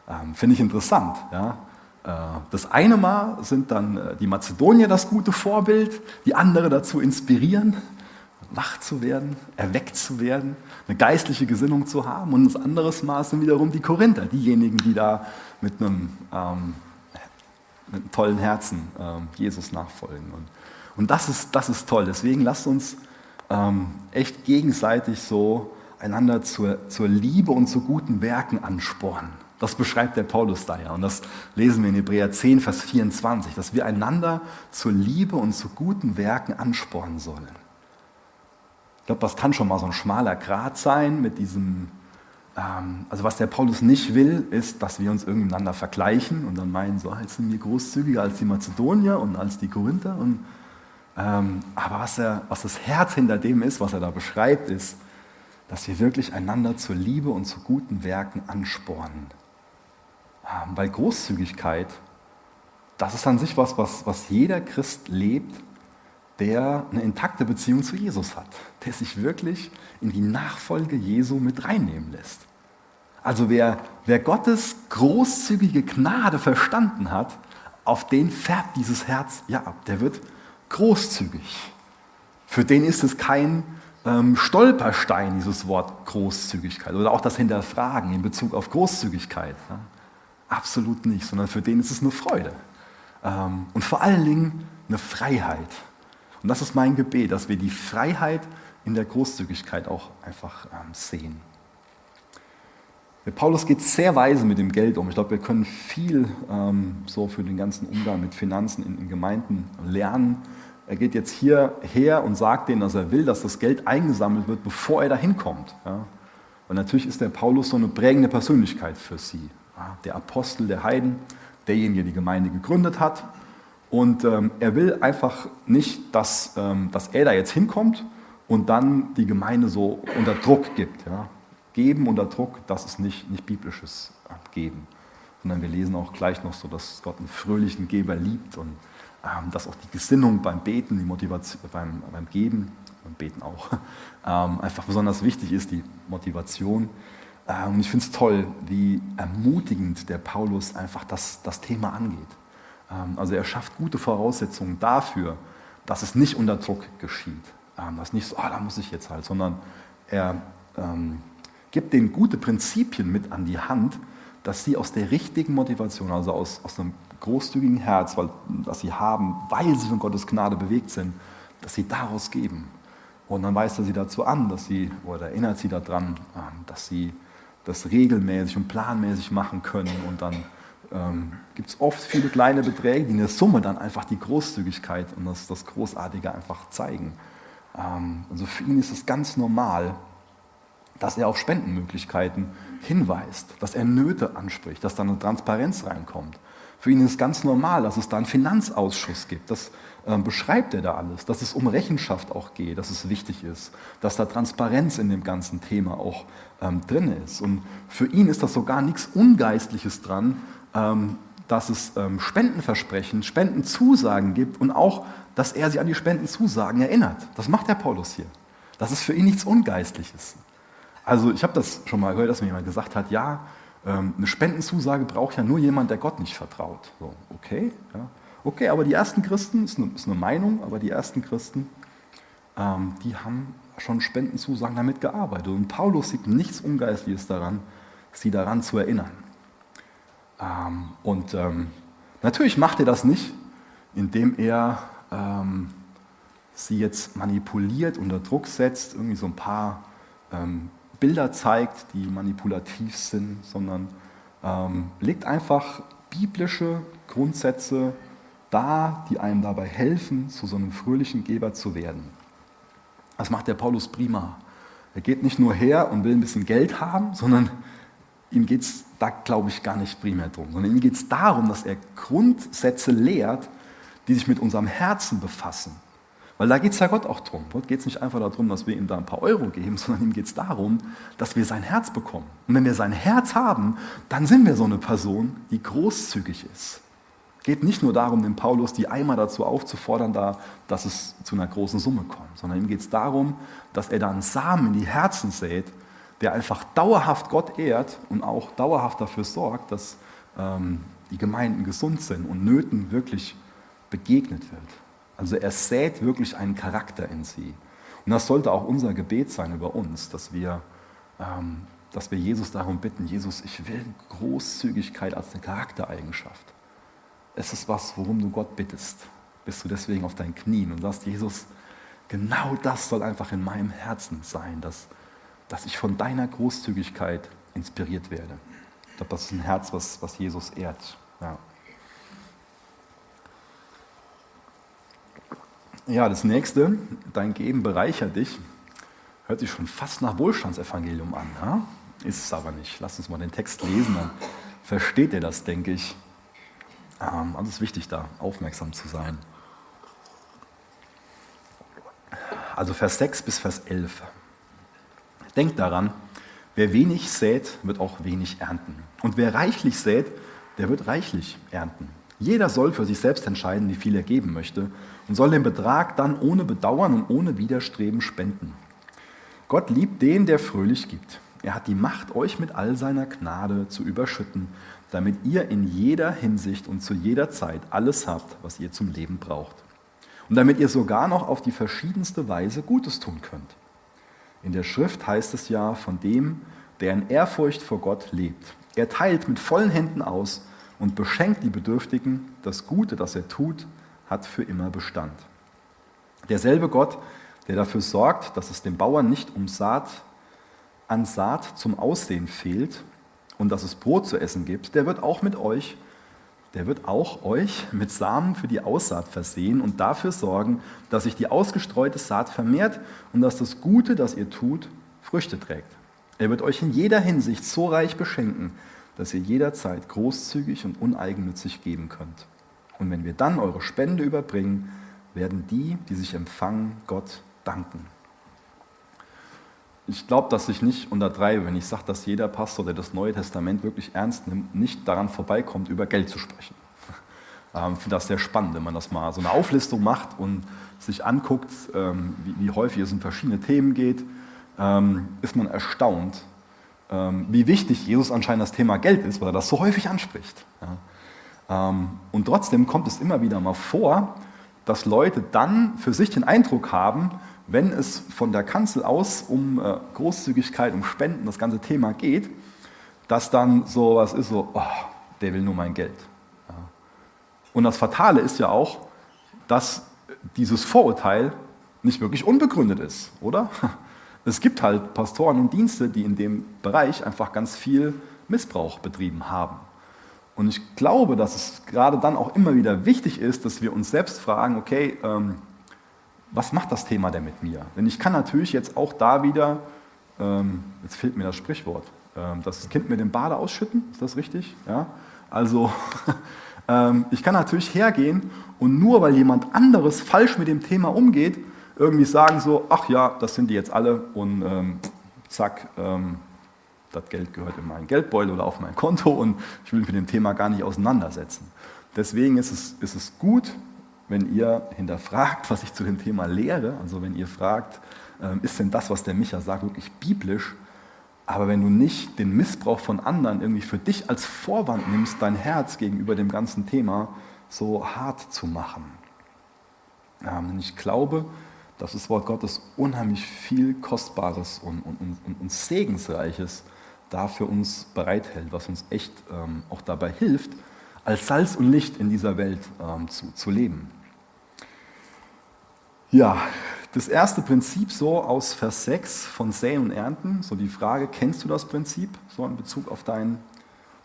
Ähm, finde ich interessant. Ja? Äh, das eine Mal sind dann äh, die Mazedonier das gute Vorbild, die andere dazu inspirieren wach zu werden, erweckt zu werden, eine geistliche Gesinnung zu haben. Und das andere Maß sind wiederum die Korinther, diejenigen, die da mit einem, ähm, mit einem tollen Herzen ähm, Jesus nachfolgen. Und, und das, ist, das ist toll. Deswegen lasst uns ähm, echt gegenseitig so einander zur, zur Liebe und zu guten Werken anspornen. Das beschreibt der Paulus da ja. Und das lesen wir in Hebräer 10, Vers 24, dass wir einander zur Liebe und zu guten Werken anspornen sollen glaube, das kann schon mal so ein schmaler Grat sein mit diesem, ähm, also was der Paulus nicht will, ist, dass wir uns irgendeinander vergleichen und dann meinen, so, jetzt sind wir großzügiger als die Mazedonier und als die Korinther. Und, ähm, aber was, er, was das Herz hinter dem ist, was er da beschreibt, ist, dass wir wirklich einander zur Liebe und zu guten Werken anspornen. Ähm, weil Großzügigkeit, das ist an sich was, was, was jeder Christ lebt der eine intakte Beziehung zu Jesus hat, der sich wirklich in die Nachfolge Jesu mit reinnehmen lässt. Also wer, wer Gottes großzügige Gnade verstanden hat, auf den färbt dieses Herz ja ab. Der wird großzügig. Für den ist es kein ähm, Stolperstein, dieses Wort Großzügigkeit oder auch das Hinterfragen in Bezug auf Großzügigkeit. Ja? Absolut nicht, sondern für den ist es eine Freude. Ähm, und vor allen Dingen eine Freiheit. Und das ist mein Gebet, dass wir die Freiheit in der Großzügigkeit auch einfach ähm, sehen. Der Paulus geht sehr weise mit dem Geld um. Ich glaube, wir können viel ähm, so für den ganzen Umgang mit Finanzen in, in, Gemeinden lernen. Er geht jetzt hierher und sagt denen, dass er will, dass das Geld eingesammelt wird, bevor er dahin kommt. Ja? Und natürlich ist der Paulus so eine prägende Persönlichkeit für sie. Ja? Der Apostel der Heiden, derjenige, der die Gemeinde gegründet hat, und ähm, er will einfach nicht, dass, ähm, dass er da jetzt hinkommt und dann die Gemeinde so unter Druck gibt. Ja. Geben unter Druck, das ist nicht, nicht biblisches Geben. sondern wir lesen auch gleich noch so, dass Gott einen fröhlichen Geber liebt und ähm, dass auch die Gesinnung beim Beten, die Motivation beim, beim Geben, beim Beten auch, ähm, einfach besonders wichtig ist, die Motivation. Ähm, und ich finde es toll, wie ermutigend der Paulus einfach das, das Thema angeht. Ähm, also er schafft gute Voraussetzungen dafür, dass es nicht unter Druck geschieht. Ähm, dass nicht so, ah, da muss ich jetzt halt, sondern er ähm, gibt denen gute Prinzipien mit an die Hand, dass sie aus der richtigen Motivation, also aus, aus einem großzügigen Herz, weil, das sie haben, weil sie von Gottes Gnade bewegt sind, dass sie daraus geben. Und dann weist er sie dazu an, dass sie, oder erinnert sie daran, ähm, dass sie das regelmäßig und planmäßig machen können. Und dann ähm, gibt es oft viele kleine Beträge, die in der Summe dann einfach die Großzügigkeit und das, das Großartige einfach zeigen. Ähm, also für ihn ist es ganz normal, dass er auf Spendenmöglichkeiten hinweist, dass er Nöte anspricht, dass da eine Transparenz reinkommt. Für ihn ist es ganz normal, dass es da einen Finanzausschuss gibt. Das äh, beschreibt er da alles, dass es um Rechenschaft auch geht, dass es wichtig ist, dass da Transparenz in dem ganzen Thema auch ähm, drin ist. Und für ihn ist das sogar nichts Ungeistliches dran, ähm, dass es ähm, Spendenversprechen, Spendenzusagen gibt und auch, dass er sich an die Spendenzusagen erinnert. Das macht der Paulus hier. Das ist für ihn nichts Ungeistliches. Also ich habe das schon mal gehört, dass mir jemand gesagt hat, ja, ähm, eine Spendenzusage braucht ja nur jemand, der Gott nicht vertraut. So, okay, ja. okay, aber die ersten Christen, ist eine, ist eine Meinung, aber die ersten Christen, ähm, die haben schon Spendenzusagen damit gearbeitet. Und Paulus sieht nichts Ungeistliches daran, sie daran zu erinnern. Ähm, und ähm, natürlich macht er das nicht, indem er ähm, sie jetzt manipuliert, unter Druck setzt, irgendwie so ein paar ähm, Bilder zeigt, die manipulativ sind, sondern ähm, legt einfach biblische Grundsätze dar, die einem dabei helfen, zu so einem fröhlichen Geber zu werden. Das macht der Paulus prima. Er geht nicht nur her und will ein bisschen Geld haben, sondern ihm geht es da, glaube ich, gar nicht primär drum, sondern ihm geht es darum, dass er Grundsätze lehrt, die sich mit unserem Herzen befassen. Weil da geht es ja Gott auch drum. Gott geht es nicht einfach darum, dass wir ihm da ein paar Euro geben, sondern ihm geht es darum, dass wir sein Herz bekommen. Und wenn wir sein Herz haben, dann sind wir so eine Person, die großzügig ist. Geht nicht nur darum, den Paulus die Eimer dazu aufzufordern, da, dass es zu einer großen Summe kommt, sondern ihm geht es darum, dass er da einen Samen in die Herzen sät, der einfach dauerhaft Gott ehrt und auch dauerhaft dafür sorgt, dass ähm, die Gemeinden gesund sind und Nöten wirklich begegnet wird. Also er sät wirklich einen Charakter in sie. Und das sollte auch unser Gebet sein über uns, dass wir, ähm, dass wir Jesus darum bitten, Jesus, ich will Großzügigkeit als eine Charaktereigenschaft. Es ist was, worum du Gott bittest. Bist du deswegen auf deinen Knien und sagst, Jesus, genau das soll einfach in meinem Herzen sein, dass, dass ich von deiner Großzügigkeit inspiriert werde. Ich glaube, das ist ein Herz, was, was Jesus ehrt. Ja. Ja, das nächste, dein Geben bereichert dich, hört sich schon fast nach Wohlstandsevangelium an. Ja? Ist es aber nicht. Lass uns mal den Text lesen, dann versteht ihr das, denke ich. Ähm, also es ist wichtig, da aufmerksam zu sein. Also Vers 6 bis Vers 11. Denkt daran, wer wenig sät, wird auch wenig ernten. Und wer reichlich sät, der wird reichlich ernten. Jeder soll für sich selbst entscheiden, wie viel er geben möchte und soll den Betrag dann ohne Bedauern und ohne Widerstreben spenden. Gott liebt den, der fröhlich gibt. Er hat die Macht, euch mit all seiner Gnade zu überschütten, damit ihr in jeder Hinsicht und zu jeder Zeit alles habt, was ihr zum Leben braucht. Und damit ihr sogar noch auf die verschiedenste Weise Gutes tun könnt. In der Schrift heißt es ja von dem, der in Ehrfurcht vor Gott lebt. Er teilt mit vollen Händen aus und beschenkt die Bedürftigen. Das Gute, das er tut, hat für immer Bestand. Derselbe Gott, der dafür sorgt, dass es den Bauern nicht um Saat, an Saat zum Aussehen fehlt und dass es Brot zu essen gibt, der wird auch mit euch, der wird auch euch mit Samen für die Aussaat versehen und dafür sorgen, dass sich die ausgestreute Saat vermehrt und dass das Gute, das ihr tut, Früchte trägt. Er wird euch in jeder Hinsicht so reich beschenken, dass ihr jederzeit großzügig und uneigennützig geben könnt. Und wenn wir dann eure Spende überbringen, werden die, die sich empfangen, Gott danken. Ich glaube, dass ich nicht untertreibe, wenn ich sage, dass jeder Pastor, der das Neue Testament wirklich ernst nimmt, nicht daran vorbeikommt, über Geld zu sprechen. Ähm, ich finde das sehr spannend, wenn man das mal so eine Auflistung macht und sich anguckt, ähm, wie, häufig es um verschiedene Themen geht, ähm, ist man erstaunt, wie wichtig Jesus anscheinend das Thema Geld ist, weil er das so häufig anspricht. Und trotzdem kommt es immer wieder mal vor, dass Leute dann für sich den Eindruck haben, wenn es von der Kanzel aus um äh, Großzügigkeit, um Spenden, das ganze Thema geht, dass dann so was ist, so, oh, der will nur mein Geld. Und das Fatale ist ja auch, dass dieses Vorurteil nicht wirklich unbegründet ist, oder? Es gibt halt Pastoren und Dienste, die in dem Bereich einfach ganz viel Missbrauch betrieben haben. Und ich glaube, dass es gerade dann auch immer wieder wichtig ist, dass wir uns selbst fragen, okay, ähm, was macht das Thema denn mit mir? Denn ich kann natürlich jetzt auch da wieder, ähm, jetzt fehlt mir das Sprichwort, ähm, das Kind mit dem Bade ausschütten, ist das richtig? Ja? Also ähm, ich kann natürlich hergehen und nur weil jemand anderes falsch mit dem Thema umgeht, irgendwie sagen so, ach ja, das sind die jetzt alle und ähm, zack, ähm, das Geld gehört in meinen Geldbeutel oder auf mein Konto und ich will mich mit dem Thema gar nicht auseinandersetzen. Deswegen ist es, ist es gut, wenn ihr hinterfragt, was ich zu dem Thema lehre, also wenn ihr fragt, ähm, ist denn das, was der Micha sagt, wirklich biblisch? Aber wenn du nicht den Missbrauch von anderen irgendwie für dich als Vorwand nimmst, dein Herz gegenüber dem ganzen Thema so hart zu machen. Denn ich glaube, dass das Wort Gottes unheimlich viel Kostbares und, und, und, und Segensreiches da für uns bereithält, was uns echt ähm, auch dabei hilft, als Salz und Licht in dieser Welt ähm, zu, zu leben. Ja, das erste Prinzip so aus Vers 6 von Säen und Ernten, so die Frage, kennst du das Prinzip so in Bezug auf dein,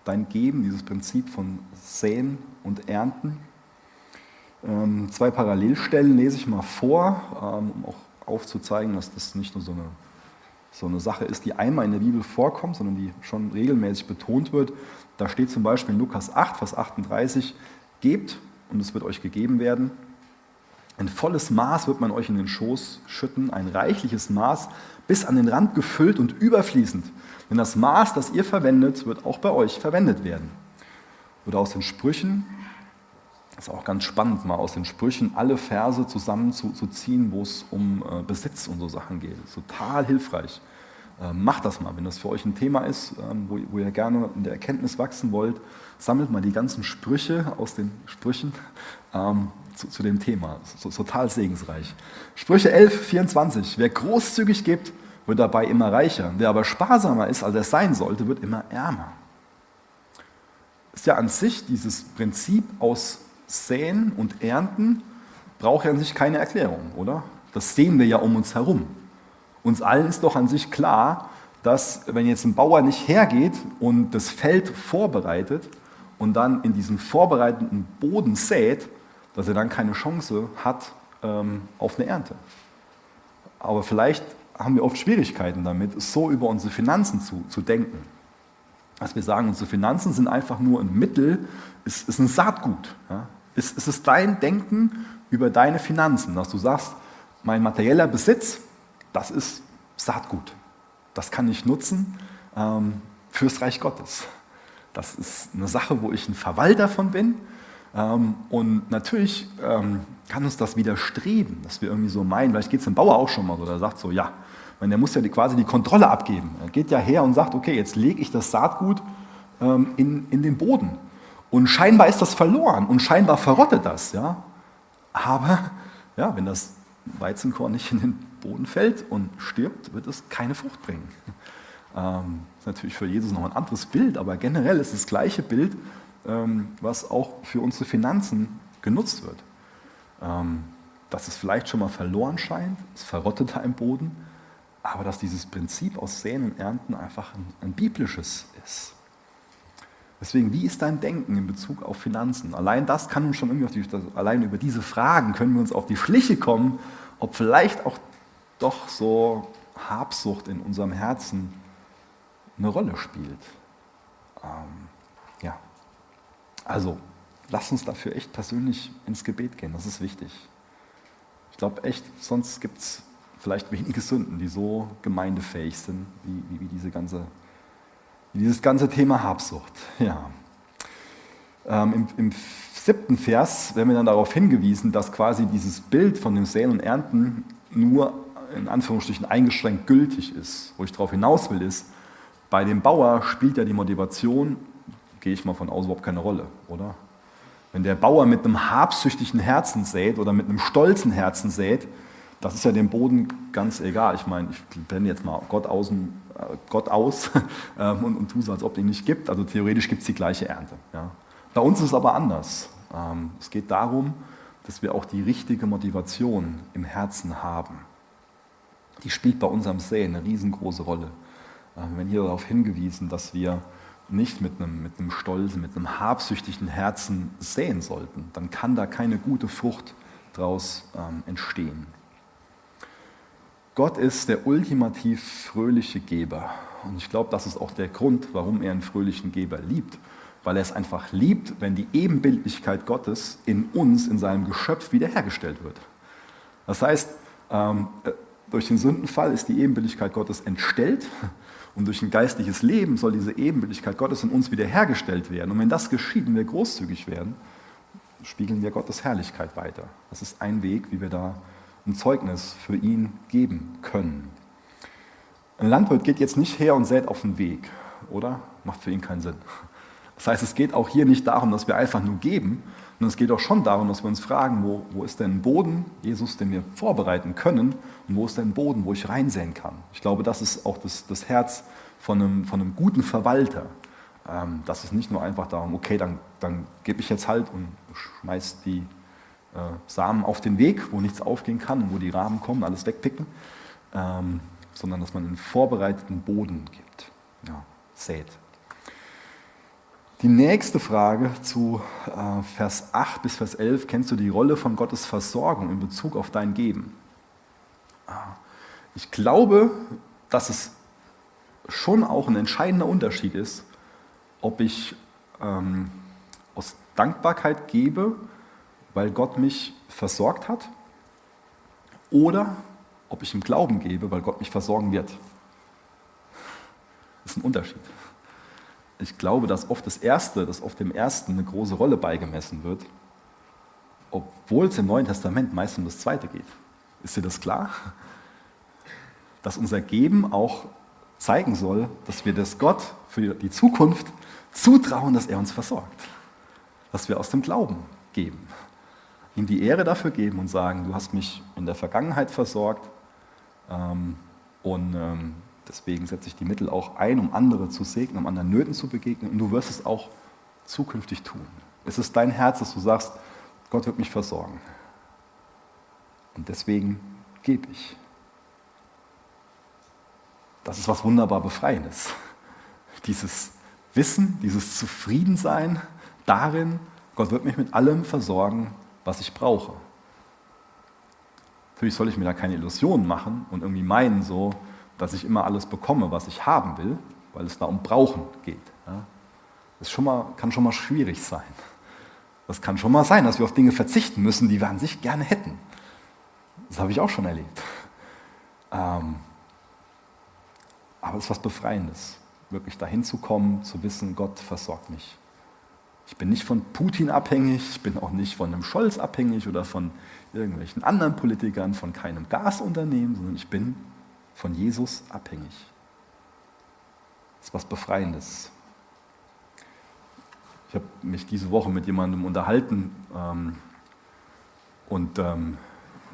dein Geben, dieses Prinzip von Säen und Ernten? Ähm, zwei Parallelstellen lese ich mal vor, ähm, um auch aufzuzeigen, dass das nicht nur so eine, so eine Sache ist, die einmal in der Bibel vorkommt, sondern die schon regelmäßig betont wird. Da steht zum Beispiel in Lukas 8, Vers 38, gebt und es wird euch gegeben werden. Ein volles Maß wird man euch in den Schoß schütten, ein reichliches Maß, bis an den Rand gefüllt und überfließend. Denn das Maß, das ihr verwendet, wird auch bei euch verwendet werden. Oder aus den Sprüchen, das ist auch ganz spannend, mal aus den Sprüchen alle Verse zusammenzuziehen, wo es um äh, Besitz und so Sachen geht. Total hilfreich. Ähm, macht das mal, wenn das für euch ein Thema ist, ähm, wo ihr gerne in der Erkenntnis wachsen wollt. Sammelt mal die ganzen Sprüche aus den Sprüchen ähm, zu, zu, dem Thema. So, total segensreich. Sprüche 11, 24. Wer großzügig gibt, wird dabei immer reicher. Wer aber sparsamer ist, als er sein sollte, wird immer ärmer. Ist ja an sich dieses Prinzip aus Säen und Ernten, braucht ja an sich keine Erklärung, oder? Das sehen wir ja um uns herum. Uns allen ist doch an sich klar, dass wenn jetzt ein Bauer nicht hergeht und das Feld vorbereitet und dann in diesem vorbereiteten Boden sät, dass er dann keine Chance hat ähm, auf eine Ernte. Aber vielleicht haben wir oft Schwierigkeiten damit, so über unsere Finanzen zu, zu denken. Dass wir sagen, unsere Finanzen sind einfach nur ein Mittel, ist, ist ein Saatgut. Ja? Ist, ist es dein Denken über deine Finanzen, dass du sagst, mein materieller Besitz, das ist Saatgut. Das kann ich nutzen ähm, fürs Reich Gottes. Das ist eine Sache, wo ich ein Verwalter von bin ähm, und natürlich ähm, kann uns das widerstreben, dass wir irgendwie so meinen, vielleicht geht es dem Bauer auch schon mal so, der sagt so, ja, meine, der muss ja die, quasi die Kontrolle abgeben. Er geht ja her und sagt, okay, jetzt lege ich das Saatgut ähm, in, in den Boden. Und scheinbar ist das verloren und scheinbar verrottet das. Ja? Aber ja, wenn das Weizenkorn nicht in den Boden fällt und stirbt, wird es keine Frucht bringen. Ähm, ist natürlich für Jesus noch ein anderes Bild, aber generell ist das gleiche Bild ähm, was auch für unsere Finanzen genutzt wird. Ähm, dass es vielleicht schon mal verloren scheint, es verrottet da im Boden, aber dass dieses Prinzip aus Säen und Ernten einfach ein, ein biblisches ist. Deswegen, wie ist dein Denken in Bezug auf Finanzen? Allein das kann uns schon irgendwie die, allein über diese Fragen können wir uns auf die Schliche kommen, ob vielleicht auch doch so Habsucht in unserem Herzen eine Rolle spielt. Ähm, ja. Also, lass uns dafür echt persönlich ins Gebet gehen, das ist wichtig. Ich glaube echt, sonst gibt es vielleicht wenige Sünden, die so gemeindefähig sind, wie, wie, wie diese ganze, wie dieses ganze Thema Habsucht. Ja. Ähm, im, Im siebten Vers werden wir dann darauf hingewiesen, dass quasi dieses Bild von dem Säen und Ernten nur in Anführungsstrichen eingeschränkt gültig ist. Wo ich darauf hinaus will, ist, bei dem Bauer spielt ja die Motivation, gehe ich mal von aus, überhaupt keine Rolle, oder? Wenn der Bauer mit einem habsüchtigen Herzen sät oder mit einem stolzen Herzen sät, das ist ja dem Boden ganz egal. Ich meine, ich blende jetzt mal Gott, außen, äh, Gott aus ähm, und, und tue so, als ob es ihn nicht gibt. Also theoretisch gibt es die gleiche Ernte. Ja. Bei uns ist es aber anders. Ähm, es geht darum, dass wir auch die richtige Motivation im Herzen haben. Die spielt bei unserem Säen eine riesengroße Rolle. Wir werden hier darauf hingewiesen, dass wir nicht mit einem, mit einem stolzen, mit einem habsüchtigen Herzen säen sollten. Dann kann da keine gute Frucht daraus ähm, entstehen. Gott ist der ultimativ fröhliche Geber. Und ich glaube, das ist auch der Grund, warum er einen fröhlichen Geber liebt weil er es einfach liebt, wenn die Ebenbildlichkeit Gottes in uns, in seinem Geschöpf wiederhergestellt wird. Das heißt, ähm, äh, durch den Sündenfall ist die Ebenbildlichkeit Gottes entstellt und durch ein geistliches Leben soll diese Ebenbildlichkeit Gottes in uns wiederhergestellt werden. Und wenn das geschieht und wir großzügig werden, spiegeln wir Gottes Herrlichkeit weiter. Das ist ein Weg, wie wir da ein Zeugnis für ihn geben können. Ein Landwirt geht jetzt nicht her und sät auf den Weg, oder? Macht für ihn keinen Sinn. Das heißt, es geht auch hier nicht darum, dass wir einfach nur geben, sondern es geht auch schon darum, dass wir uns fragen, wo, wo ist denn ein Boden, Jesus, den wir vorbereiten können, und wo ist denn ein Boden, wo ich reinsehen kann. Ich glaube, das ist auch das, das Herz von einem, von einem guten Verwalter. Ähm, das ist nicht nur einfach darum, okay, dann, dann gebe ich jetzt halt und schmeiß die äh, Samen auf den Weg, wo nichts aufgehen kann und wo die Raben kommen, alles wegpicken, ähm, sondern dass man einen vorbereiteten Boden gibt, ja, sät. Die nächste Frage zu äh, Vers 8 bis Vers 11, kennst du die Rolle von Gottes Versorgung in Bezug auf dein Geben? Ah, ich glaube, dass es schon auch ein entscheidender Unterschied ist, ob ich ähm, aus Dankbarkeit gebe, weil Gott mich versorgt hat, oder ob ich im Glauben gebe, weil Gott mich versorgen wird. Das ist ein Unterschied ich glaube, dass oft das Erste, dass oft dem Ersten eine große Rolle beigemessen wird, obwohl es im Neuen Testament meist um das Zweite geht. Ist dir das klar? Dass unser Geben auch zeigen soll, dass wir das Gott für die Zukunft zutrauen, dass er uns versorgt. Dass wir aus dem Glauben geben. Ihm die Ehre dafür geben und sagen, du hast mich in der Vergangenheit versorgt ähm, und ähm, Deswegen setze ich die Mittel auch ein, um andere zu segnen, um anderen Nöten zu begegnen. Und du wirst es auch zukünftig tun. Es ist dein Herz, dass du sagst, Gott wird mich versorgen. Und deswegen gebe ich. Das ist was wunderbar Befreiendes. Dieses Wissen, dieses Zufriedensein darin, Gott wird mich mit allem versorgen, was ich brauche. Natürlich soll ich mir da keine Illusionen machen und irgendwie meinen, so, dass ich immer alles bekomme, was ich haben will, weil es da um Brauchen geht. Das schon mal, kann schon mal schwierig sein. Das kann schon mal sein, dass wir auf Dinge verzichten müssen, die wir an sich gerne hätten. Das habe ich auch schon erlebt. Ähm, aber es ist was Befreiendes, wirklich dahin zu kommen, zu wissen, Gott versorgt mich. Ich bin nicht von Putin abhängig, ich bin auch nicht von einem Scholz abhängig oder von irgendwelchen anderen Politikern, von keinem Gasunternehmen, sondern ich bin von Jesus abhängig. Das ist was Befreiendes. Ich habe mich diese Woche mit jemandem unterhalten ähm, und ähm,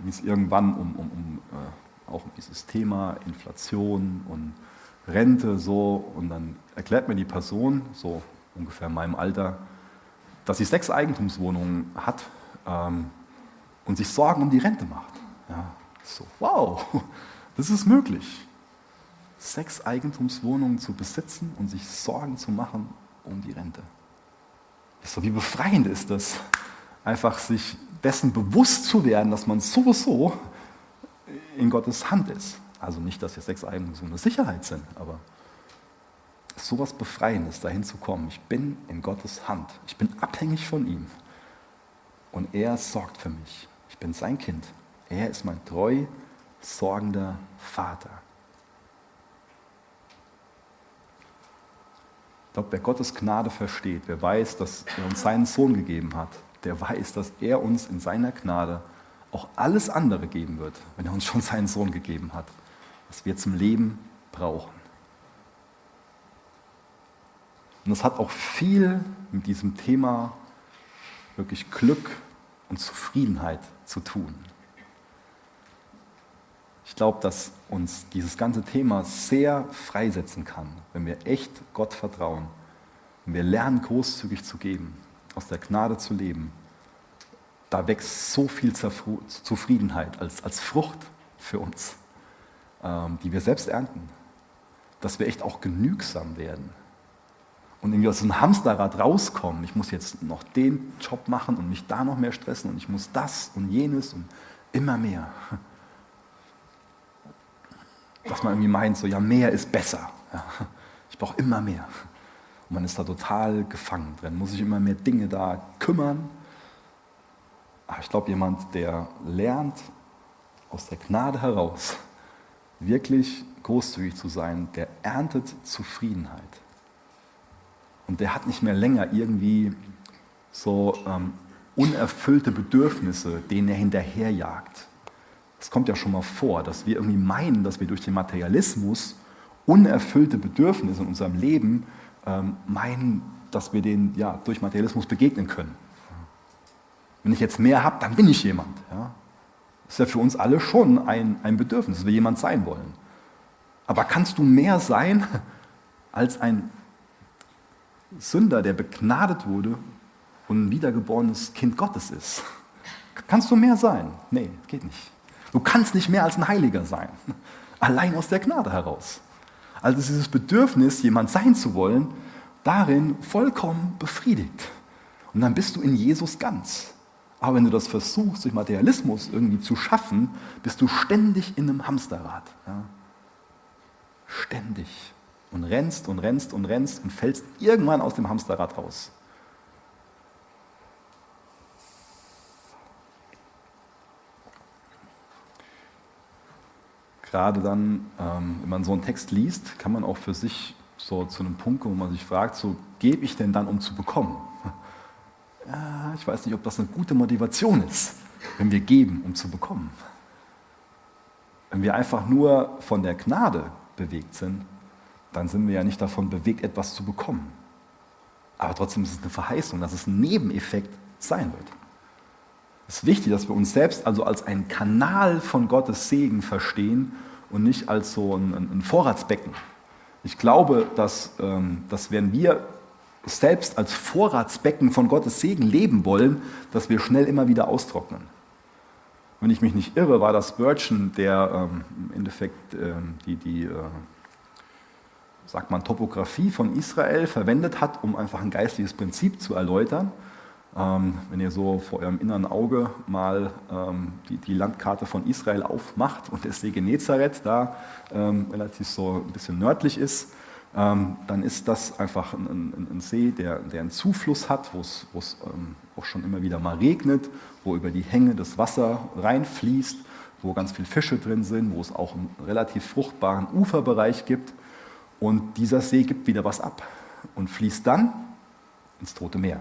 es irgendwann um, um, um äh, auch um dieses Thema Inflation und Rente so und dann erklärt mir die Person, so ungefähr in meinem Alter, dass sie sechs Eigentumswohnungen hat ähm, und sich Sorgen um die Rente macht. Ja, so, wow, das ist möglich. Sechs Eigentumswohnungen zu besitzen und sich Sorgen zu machen um die Rente. So, wie befreiend ist das, einfach sich dessen bewusst zu werden, dass man sowieso in Gottes Hand ist. Also nicht, dass jetzt sechs Eigentumswohnungen Sicherheit sind, aber sowas Befreiendes, dahin zu kommen. Ich bin in Gottes Hand. Ich bin abhängig von ihm. Und er sorgt für mich. Ich bin sein Kind. Er ist mein treu sorgender Vater. Ich glaube, wer Gottes Gnade versteht, wer weiß, dass er uns seinen Sohn gegeben hat, der weiß, dass er uns in seiner Gnade auch alles andere geben wird, wenn er uns schon seinen Sohn gegeben hat, was wir zum Leben brauchen. Und das hat auch viel mit diesem Thema wirklich Glück und Zufriedenheit zu tun. Ich glaube, dass uns dieses ganze Thema sehr freisetzen kann, wenn wir echt Gott vertrauen, wenn wir lernen, großzügig zu geben, aus der Gnade zu leben. Da wächst so viel Zufriedenheit als, als Frucht für uns, ähm, die wir selbst ernten, dass wir echt auch genügsam werden und irgendwie aus diesem Hamsterrad rauskommen. Ich muss jetzt noch den Job machen und mich da noch mehr stressen und ich muss das und jenes und immer mehr dass man irgendwie meint, so ja, mehr ist besser. Ja, ich brauche immer mehr. Und man ist da total gefangen drin, muss sich immer mehr Dinge da kümmern. Aber ich glaube, jemand, der lernt, aus der Gnade heraus wirklich großzügig zu sein, der erntet Zufriedenheit. Und der hat nicht mehr länger irgendwie so ähm, unerfüllte Bedürfnisse, denen er hinterherjagt. Es kommt ja schon mal vor, dass wir irgendwie meinen, dass wir durch den Materialismus unerfüllte Bedürfnisse in unserem Leben ähm, meinen, dass wir denen ja, durch Materialismus begegnen können. Wenn ich jetzt mehr habe, dann bin ich jemand. Ja? Das ist ja für uns alle schon ein, ein Bedürfnis, dass wir jemand sein wollen. Aber kannst du mehr sein als ein Sünder, der begnadet wurde und ein wiedergeborenes Kind Gottes ist? Kannst du mehr sein? Nee, geht nicht. Du kannst nicht mehr als ein Heiliger sein, allein aus der Gnade heraus. Also ist dieses Bedürfnis, jemand sein zu wollen, darin vollkommen befriedigt. Und dann bist du in Jesus ganz. Aber wenn du das versuchst, durch Materialismus irgendwie zu schaffen, bist du ständig in einem Hamsterrad. Ja? Ständig. Und rennst und rennst und rennst und fällst irgendwann aus dem Hamsterrad raus. Gerade dann, ähm, wenn man so einen Text liest, kann man auch für sich so zu einem Punkt kommen, wo man sich fragt, so gebe ich denn dann, um zu bekommen? Ja, ich weiß nicht, ob das eine gute Motivation ist, wenn wir geben, um zu bekommen. Wenn wir einfach nur von der Gnade bewegt sind, dann sind wir ja nicht davon bewegt, etwas zu bekommen. Aber trotzdem ist es eine Verheißung, dass es ein Nebeneffekt sein wird. Es ist wichtig, dass wir uns selbst also als einen Kanal von Gottes Segen verstehen und nicht als so ein, ein Vorratsbecken. Ich glaube, dass, ähm, dass wenn wir selbst als Vorratsbecken von Gottes Segen leben wollen, dass wir schnell immer wieder austrocknen. Wenn ich mich nicht irre, war das Spurgeon, der ähm, im Endeffekt ähm, die, die äh, sagt man, Topografie von Israel verwendet hat, um einfach ein geistliches Prinzip zu erläutern. Ähm, wenn ihr so vor eurem inneren Auge mal ähm, die, die, Landkarte von Israel aufmacht und der See Genezareth da ähm, relativ so ein bisschen nördlich ist, ähm, dann ist das einfach ein, ein, ein See, der, der, einen Zufluss hat, wo es ähm, auch schon immer wieder mal regnet, wo über die Hänge das Wasser reinfließt, wo ganz viele Fische drin sind, wo es auch einen relativ fruchtbaren Uferbereich gibt. Und dieser See gibt wieder was ab und fließt dann ins Tote Meer.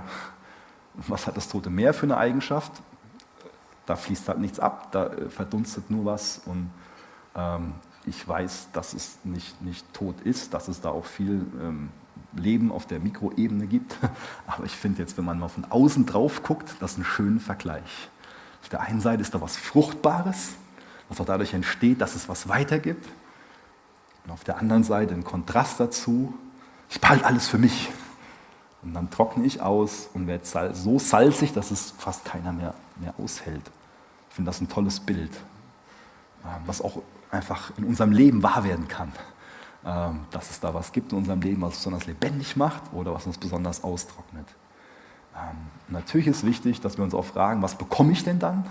Was hat das Tote Meer für eine Eigenschaft? Da fließt halt nichts ab, da äh, verdunstet nur was und ähm, ich weiß, dass es nicht, nicht tot ist, dass es da auch viel ähm, Leben auf der Mikroebene gibt. Aber ich finde jetzt, wenn man mal von außen drauf guckt, das ist ein schöner Vergleich. Auf der einen Seite ist da was Fruchtbares, was auch dadurch entsteht, dass es was weitergibt. Und auf der anderen Seite ein Kontrast dazu, ich behalte alles für mich. Und dann trockne ich aus und werde so salzig, dass es fast keiner mehr, mehr aushält. Ich finde das ein tolles Bild, ähm, was auch einfach in unserem Leben wahr werden kann. Ähm, dass es da was gibt in unserem Leben, was uns besonders lebendig macht oder was uns besonders austrocknet. Ähm, natürlich ist wichtig, dass wir uns auch fragen, was bekomme ich denn dann?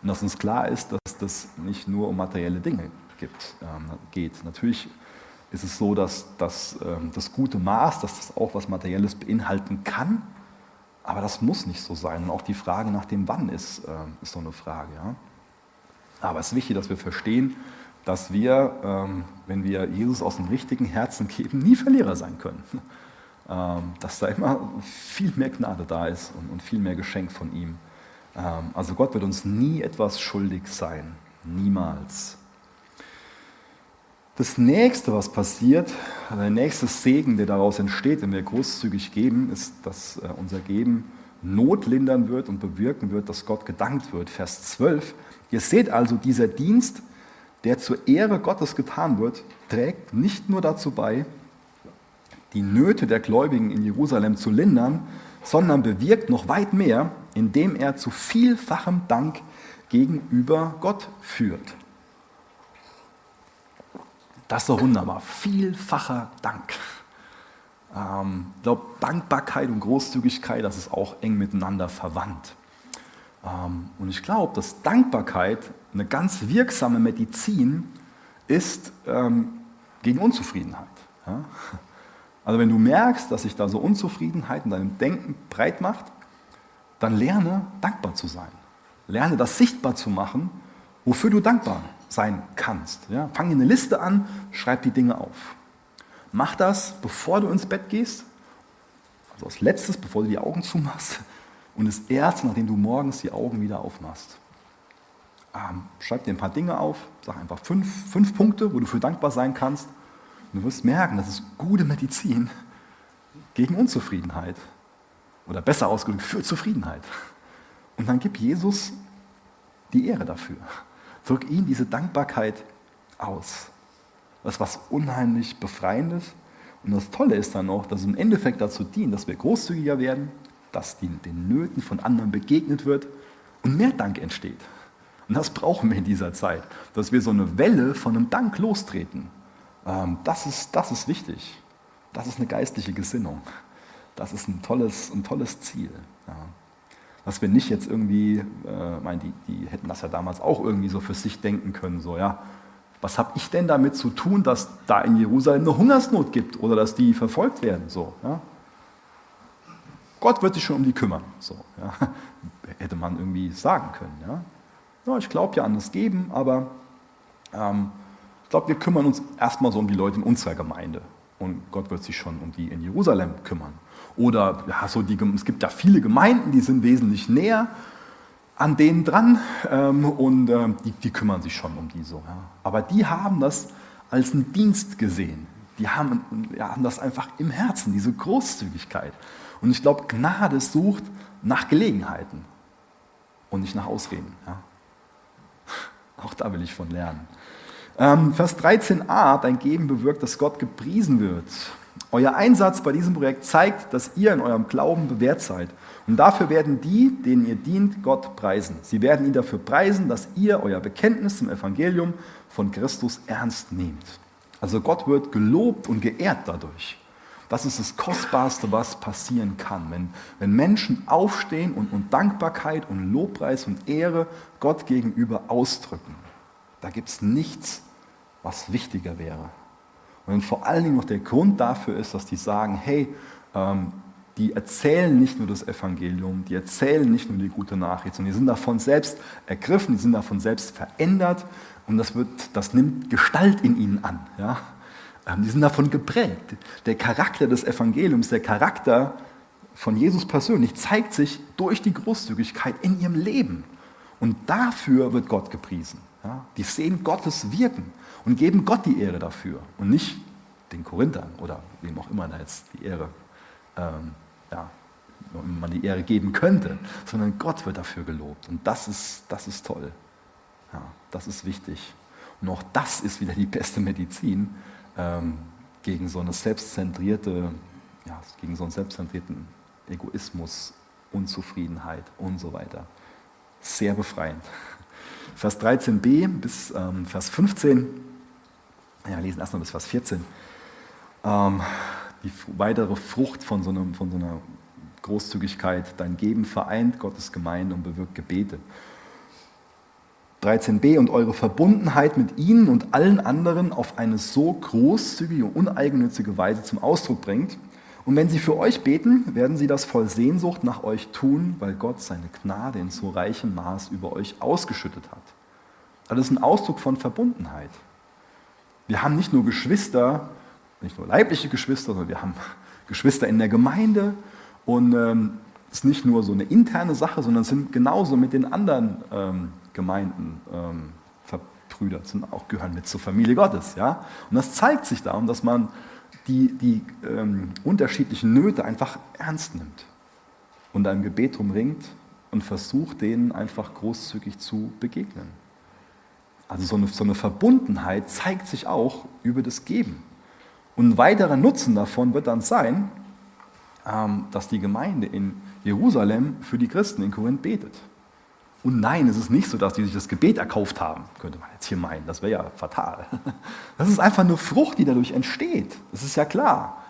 Und dass uns klar ist, dass das nicht nur um materielle Dinge gibt, geht. Natürlich ist es so, dass, dass ähm, das gute Maß, dass das auch was Materielles beinhalten kann, aber das muss nicht so sein. Und auch die Frage nach dem Wann ist, äh, ist so eine Frage. Ja? Aber es ist wichtig, dass wir verstehen, dass wir, ähm, wenn wir Jesus aus dem richtigen Herzen geben, nie Verlierer sein können. Ähm, dass da immer viel mehr Gnade da ist und viel mehr Geschenk von ihm. Ähm, also Gott wird uns nie etwas schuldig sein. Niemals. Das nächste, was passiert, der nächste Segen, der daraus entsteht, wenn wir großzügig geben, ist, dass äh, unser Geben Not lindern wird und bewirken wird, dass Gott gedankt wird. Vers 12. Ihr seht also, dieser Dienst, der zur Ehre Gottes getan wird, trägt nicht nur dazu bei, die Nöte der Gläubigen in Jerusalem zu lindern, sondern bewirkt noch weit mehr, indem er zu vielfachem Dank gegenüber Gott führt. Das ist doch wunderbar. Vielfacher Dank. Ähm, ich glaube, Dankbarkeit und Großzügigkeit, das ist auch eng miteinander verwandt. Ähm, und ich glaube, dass Dankbarkeit eine ganz wirksame Medizin ist ähm, gegen Unzufriedenheit. Ja? Also wenn du merkst, dass sich da so Unzufriedenheit in deinem Denken breit macht, dann lerne dankbar zu sein. Lerne das sichtbar zu machen, wofür du dankbar sein kannst. Ja? Fang eine Liste an, schreib die Dinge auf. Mach das, bevor du ins Bett gehst, also als letztes, bevor du die Augen zumachst und das erste, nachdem du morgens die Augen wieder aufmachst. Ähm, schreib dir ein paar Dinge auf, sag einfach fünf, fünf Punkte, wo du für dankbar sein kannst. Und du wirst merken, das ist gute Medizin gegen Unzufriedenheit. Oder besser ausgedrückt, für Zufriedenheit. Und dann gib Jesus die Ehre dafür. Drück ihm diese Dankbarkeit aus. Das ist was unheimlich Befreiendes. Und das Tolle ist dann auch, dass es im Endeffekt dazu dient, dass wir großzügiger werden, dass die, den Nöten von anderen begegnet wird und mehr Dank entsteht. Und das brauchen wir in dieser Zeit, dass wir so eine Welle von einem Dank lostreten. Ähm, das, ist, das ist wichtig. Das ist eine geistliche Gesinnung. Das ist ein tolles, ein tolles Ziel. Ja. Dass wir nicht jetzt irgendwie, äh, mein, die, die hätten das ja damals auch irgendwie so für sich denken können, so ja, was habe ich denn damit zu tun, dass da in Jerusalem eine Hungersnot gibt oder dass die verfolgt werden? So, ja? Gott wird sich schon um die kümmern. So, ja? Hätte man irgendwie sagen können. Ja, ja ich glaube ja an das Geben, aber ähm, ich glaube, wir kümmern uns erstmal so um die Leute in unserer Gemeinde. Und Gott wird sich schon um die in Jerusalem kümmern. Oder ja, so die, es gibt ja viele Gemeinden, die sind wesentlich näher an denen dran ähm, und ähm, die, die, kümmern sich schon um die so. Ja. Aber die haben das als einen Dienst gesehen. Die haben, ja, haben das einfach im Herzen, diese Großzügigkeit. Und ich glaube, Gnade sucht nach Gelegenheiten und nicht nach Ausreden. Ja. Auch da will ich von lernen. Ähm, Vers 13a, dein Geben bewirkt, dass Gott gepriesen wird. Euer Einsatz bei diesem Projekt zeigt, dass ihr in eurem Glauben bewährt seid. Und dafür werden die, denen ihr dient, Gott preisen. Sie werden ihn dafür preisen, dass ihr euer Bekenntnis zum Evangelium von Christus ernst nehmt. Also Gott wird gelobt und geehrt dadurch. Das ist das Kostbarste, was passieren kann, wenn, wenn Menschen aufstehen und, und Dankbarkeit und Lobpreis und Ehre Gott gegenüber ausdrücken. Da gibt es nichts, was wichtiger wäre. Und vor allen Dingen noch der Grund dafür ist, dass die sagen, hey, ähm, die erzählen nicht nur das Evangelium, die erzählen nicht nur die gute Nachricht, sondern die sind davon selbst ergriffen, die sind davon selbst verändert und das, wird, das nimmt Gestalt in ihnen an. Ja? Ähm, die sind davon geprägt. Der Charakter des Evangeliums, der Charakter von Jesus persönlich zeigt sich durch die Großzügigkeit in ihrem Leben. Und dafür wird Gott gepriesen. Ja? Die sehen Gottes Wirken und geben Gott die Ehre dafür und nicht den Korinthern oder wem auch immer da jetzt die Ehre ähm, ja, man die Ehre geben könnte, sondern Gott wird dafür gelobt. Und das ist, das ist toll. Ja, das ist wichtig. Und auch das ist wieder die beste Medizin ähm, gegen so eine selbstzentrierte, ja, gegen so einen selbstzentrierten Egoismus, Unzufriedenheit und so weiter. Sehr befreiend. Vers 13b bis ähm, Vers 15, ja, lesen erstmal bis Vers 14. Ähm, die weitere Frucht von so, einem, von so einer Großzügigkeit. Dein Geben vereint Gottes Gemeinde und bewirkt Gebete. 13b und eure Verbundenheit mit ihnen und allen anderen auf eine so großzügige und uneigennützige Weise zum Ausdruck bringt. Und wenn sie für euch beten, werden sie das voll Sehnsucht nach euch tun, weil Gott seine Gnade in so reichem Maß über euch ausgeschüttet hat. Das ist ein Ausdruck von Verbundenheit. Wir haben nicht nur Geschwister, nicht nur leibliche Geschwister, sondern wir haben Geschwister in der Gemeinde und ähm, es ist nicht nur so eine interne Sache, sondern sind genauso mit den anderen ähm, Gemeinden ähm, verbrüdert, sind auch gehören mit zur Familie Gottes. Ja? Und das zeigt sich darum, dass man die, die ähm, unterschiedlichen Nöte einfach ernst nimmt und einem Gebet umringt und versucht, denen einfach großzügig zu begegnen. Also so eine, so eine Verbundenheit zeigt sich auch über das Geben. Und ein weiterer Nutzen davon wird dann sein, ähm, dass die Gemeinde in Jerusalem für die Christen in Korinth betet. Und nein, es ist nicht so, dass die sich das Gebet erkauft haben, könnte man jetzt hier meinen. Das wäre ja fatal. Das ist einfach eine Frucht, die dadurch entsteht. Das ist ja klar.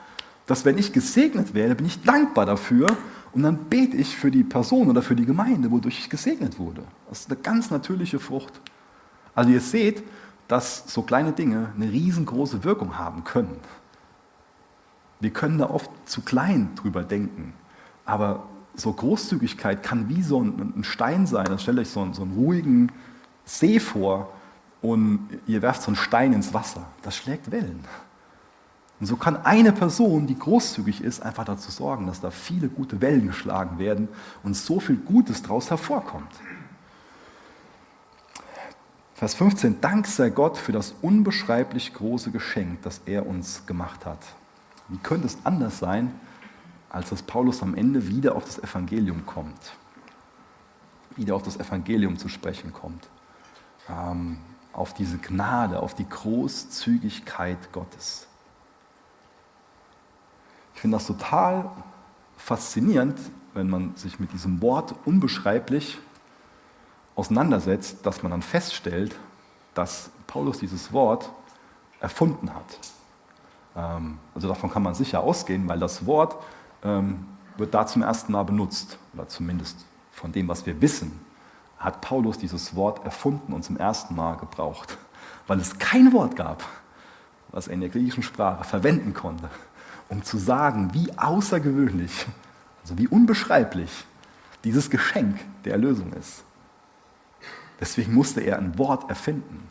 Dass wenn ich gesegnet werde, bin ich dankbar dafür und dann bete ich für die Person oder für die Gemeinde, wodurch ich gesegnet wurde. Das ist eine ganz natürliche Frucht. Also ihr seht, dass so kleine Dinge eine riesengroße Wirkung haben können. Wir können da oft zu klein drüber denken, aber so Großzügigkeit kann wie so ein, Stein sein. Dann stellt euch so einen, so einen ruhigen See vor und ihr werft so einen Stein ins Wasser. Das schlägt Wellen. Und so kann eine Person, die großzügig ist, einfach dazu sorgen, dass da viele gute Wellen geschlagen werden und so viel Gutes daraus hervorkommt. Vers 15, Dank sei Gott für das unbeschreiblich große Geschenk, das er uns gemacht hat. Wie könnte es anders sein, als dass Paulus am Ende wieder auf das Evangelium kommt? Wieder auf das Evangelium zu sprechen kommt. Ähm, auf diese Gnade, auf die Großzügigkeit Gottes. Ich finde das total faszinierend, wenn man sich mit diesem Wort unbeschreiblich auseinandersetzt, dass man dann feststellt, dass Paulus dieses Wort erfunden hat. Ähm, also davon kann man sicher ausgehen, weil das Wort ähm, wird da zum ersten Mal benutzt, oder zumindest von dem, was wir wissen, hat Paulus dieses Wort erfunden und zum ersten Mal gebraucht, weil es kein Wort gab, was er in der griechischen Sprache verwenden konnte, um zu sagen, wie außergewöhnlich, also wie unbeschreiblich dieses Geschenk der Erlösung ist. Deswegen musste er ein Wort erfinden.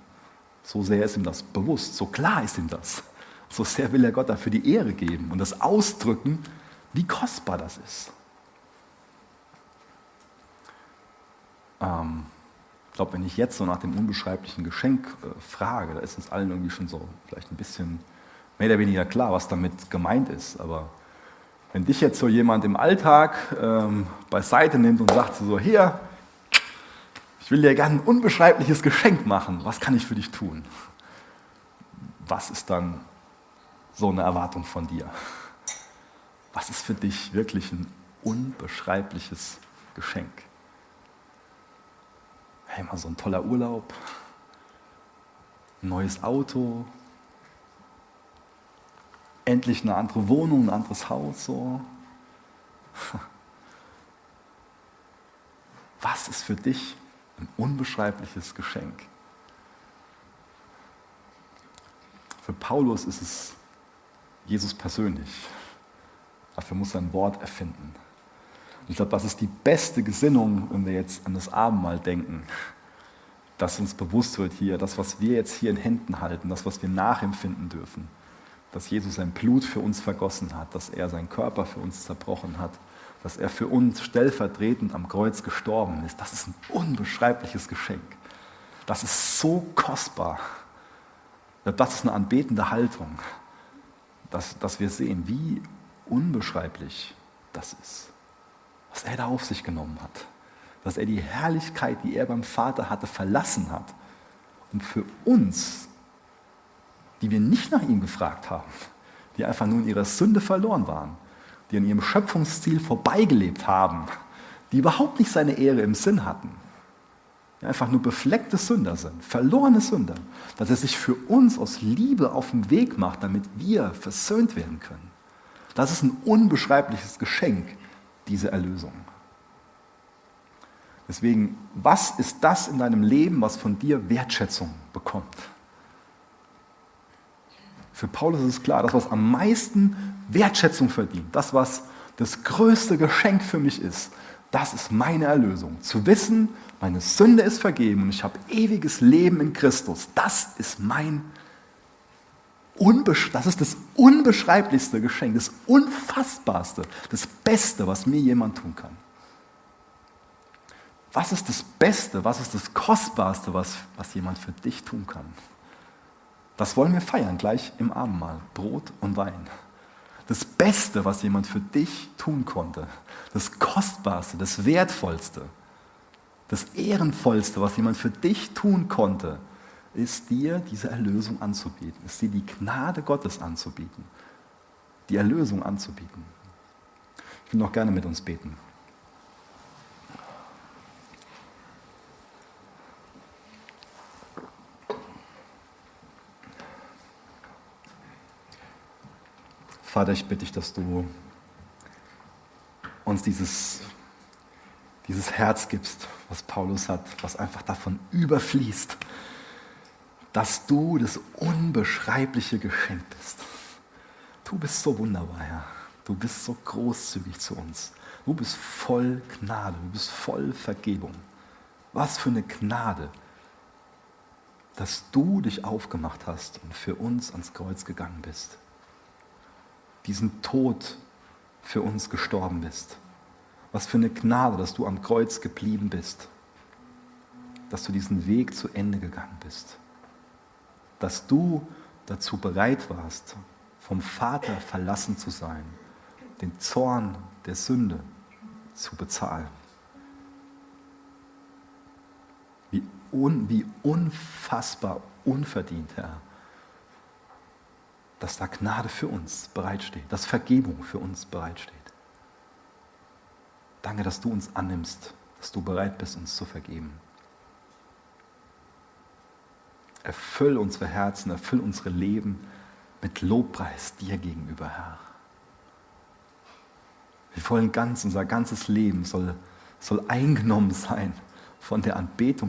So sehr ist ihm das bewusst, so klar ist ihm das. So sehr will er Gott dafür die Ehre geben und das ausdrücken, wie kostbar das ist. Ähm, ich glaube, wenn ich jetzt so nach dem unbeschreiblichen Geschenk äh, frage, da ist uns allen irgendwie schon so vielleicht ein bisschen mehr oder weniger klar, was damit gemeint ist. Aber wenn dich jetzt so jemand im Alltag ähm, beiseite nimmt und sagt so, hier, ich will dir gerne ein unbeschreibliches Geschenk machen, was kann ich für dich tun? Was ist dann so eine Erwartung von dir? Was ist für dich wirklich ein unbeschreibliches Geschenk? Hey, mal so ein toller Urlaub, ein neues Auto, endlich eine andere Wohnung, ein anderes Haus, so. Was ist für dich ein unbeschreibliches Geschenk? Für Paulus ist es Jesus persönlich. Dafür muss er ein Wort erfinden. Und ich glaube, das ist die beste Gesinnung, wenn wir jetzt an das Abendmahl denken, dass uns bewusst wird hier, das, was wir jetzt hier in Händen halten, das, was wir nachempfinden dürfen, dass Jesus sein Blut für uns vergossen hat, dass er seinen Körper für uns zerbrochen hat, dass er für uns stellvertretend am Kreuz gestorben ist. Das ist ein unbeschreibliches Geschenk. Das ist so kostbar. Das ist eine anbetende Haltung dass, dass wir sehen, wie unbeschreiblich das ist, was er da auf sich genommen hat. Dass er die Herrlichkeit, die er beim Vater hatte, verlassen hat. Und für uns, die wir nicht nach ihm gefragt haben, die einfach nur in ihrer Sünde verloren waren, die an ihrem Schöpfungsziel vorbeigelebt haben, die überhaupt nicht seine Ehre im Sinn hatten, die einfach nur befleckte Sünder sind, verlorene Sünder, dass er sich für uns aus Liebe auf den Weg macht, damit wir versöhnt werden können. Das ist ein unbeschreibliches Geschenk, diese Erlösung. Deswegen, was ist das in deinem Leben, was von dir Wertschätzung bekommt? Für Paulus ist es klar, das, was am meisten Wertschätzung verdient, das, was das größte Geschenk für mich ist, das ist meine Erlösung. Zu wissen, Meine Sünde ist vergeben und ich habe ewiges Leben in Christus. Das ist mein Unbesch das ist das unbeschreiblichste Geschenk, das unfassbarste, das Beste, was mir jemand tun kann. Was ist das Beste, was ist das Kostbarste, was, was jemand für dich tun kann? Das wollen wir feiern, gleich im Abendmahl, Brot und Wein. Das Beste, was jemand für dich tun konnte, das Kostbarste, das Wertvollste, das Ehrenvollste, was jemand für dich tun konnte, ist dir diese Erlösung anzubieten, ist dir die Gnade Gottes anzubieten, die Erlösung anzubieten. Ich will noch gerne mit uns beten. Vater, ich bitte dich, dass du uns dieses, dieses Herz gibst, was Paulus hat, was einfach davon überfließt, dass du das unbeschreibliche Geschenk bist. Du bist so wunderbar, Herr. Du bist so großzügig zu uns. Du bist voll Gnade, du bist voll Vergebung. Was für eine Gnade, dass du dich aufgemacht hast und für uns ans Kreuz gegangen bist diesen Tod für uns gestorben bist. Was für eine Gnade, dass du am Kreuz geblieben bist. Dass du diesen Weg zu Ende gegangen bist. Dass du dazu bereit warst, vom Vater verlassen zu sein, den Zorn der Sünde zu bezahlen. Wie, un, wie unfassbar unverdient, Herr, dass da Gnade für uns bereitsteht, dass Vergebung für uns bereitsteht. Danke, dass du uns annimmst, dass du bereit bist, uns zu vergeben. Erfüll unsere Herzen, erfüll unsere Leben mit Lobpreis dir gegenüber, Herr. Wir wollen ganz, unser ganzes Leben soll, soll eingenommen sein von der Anbetung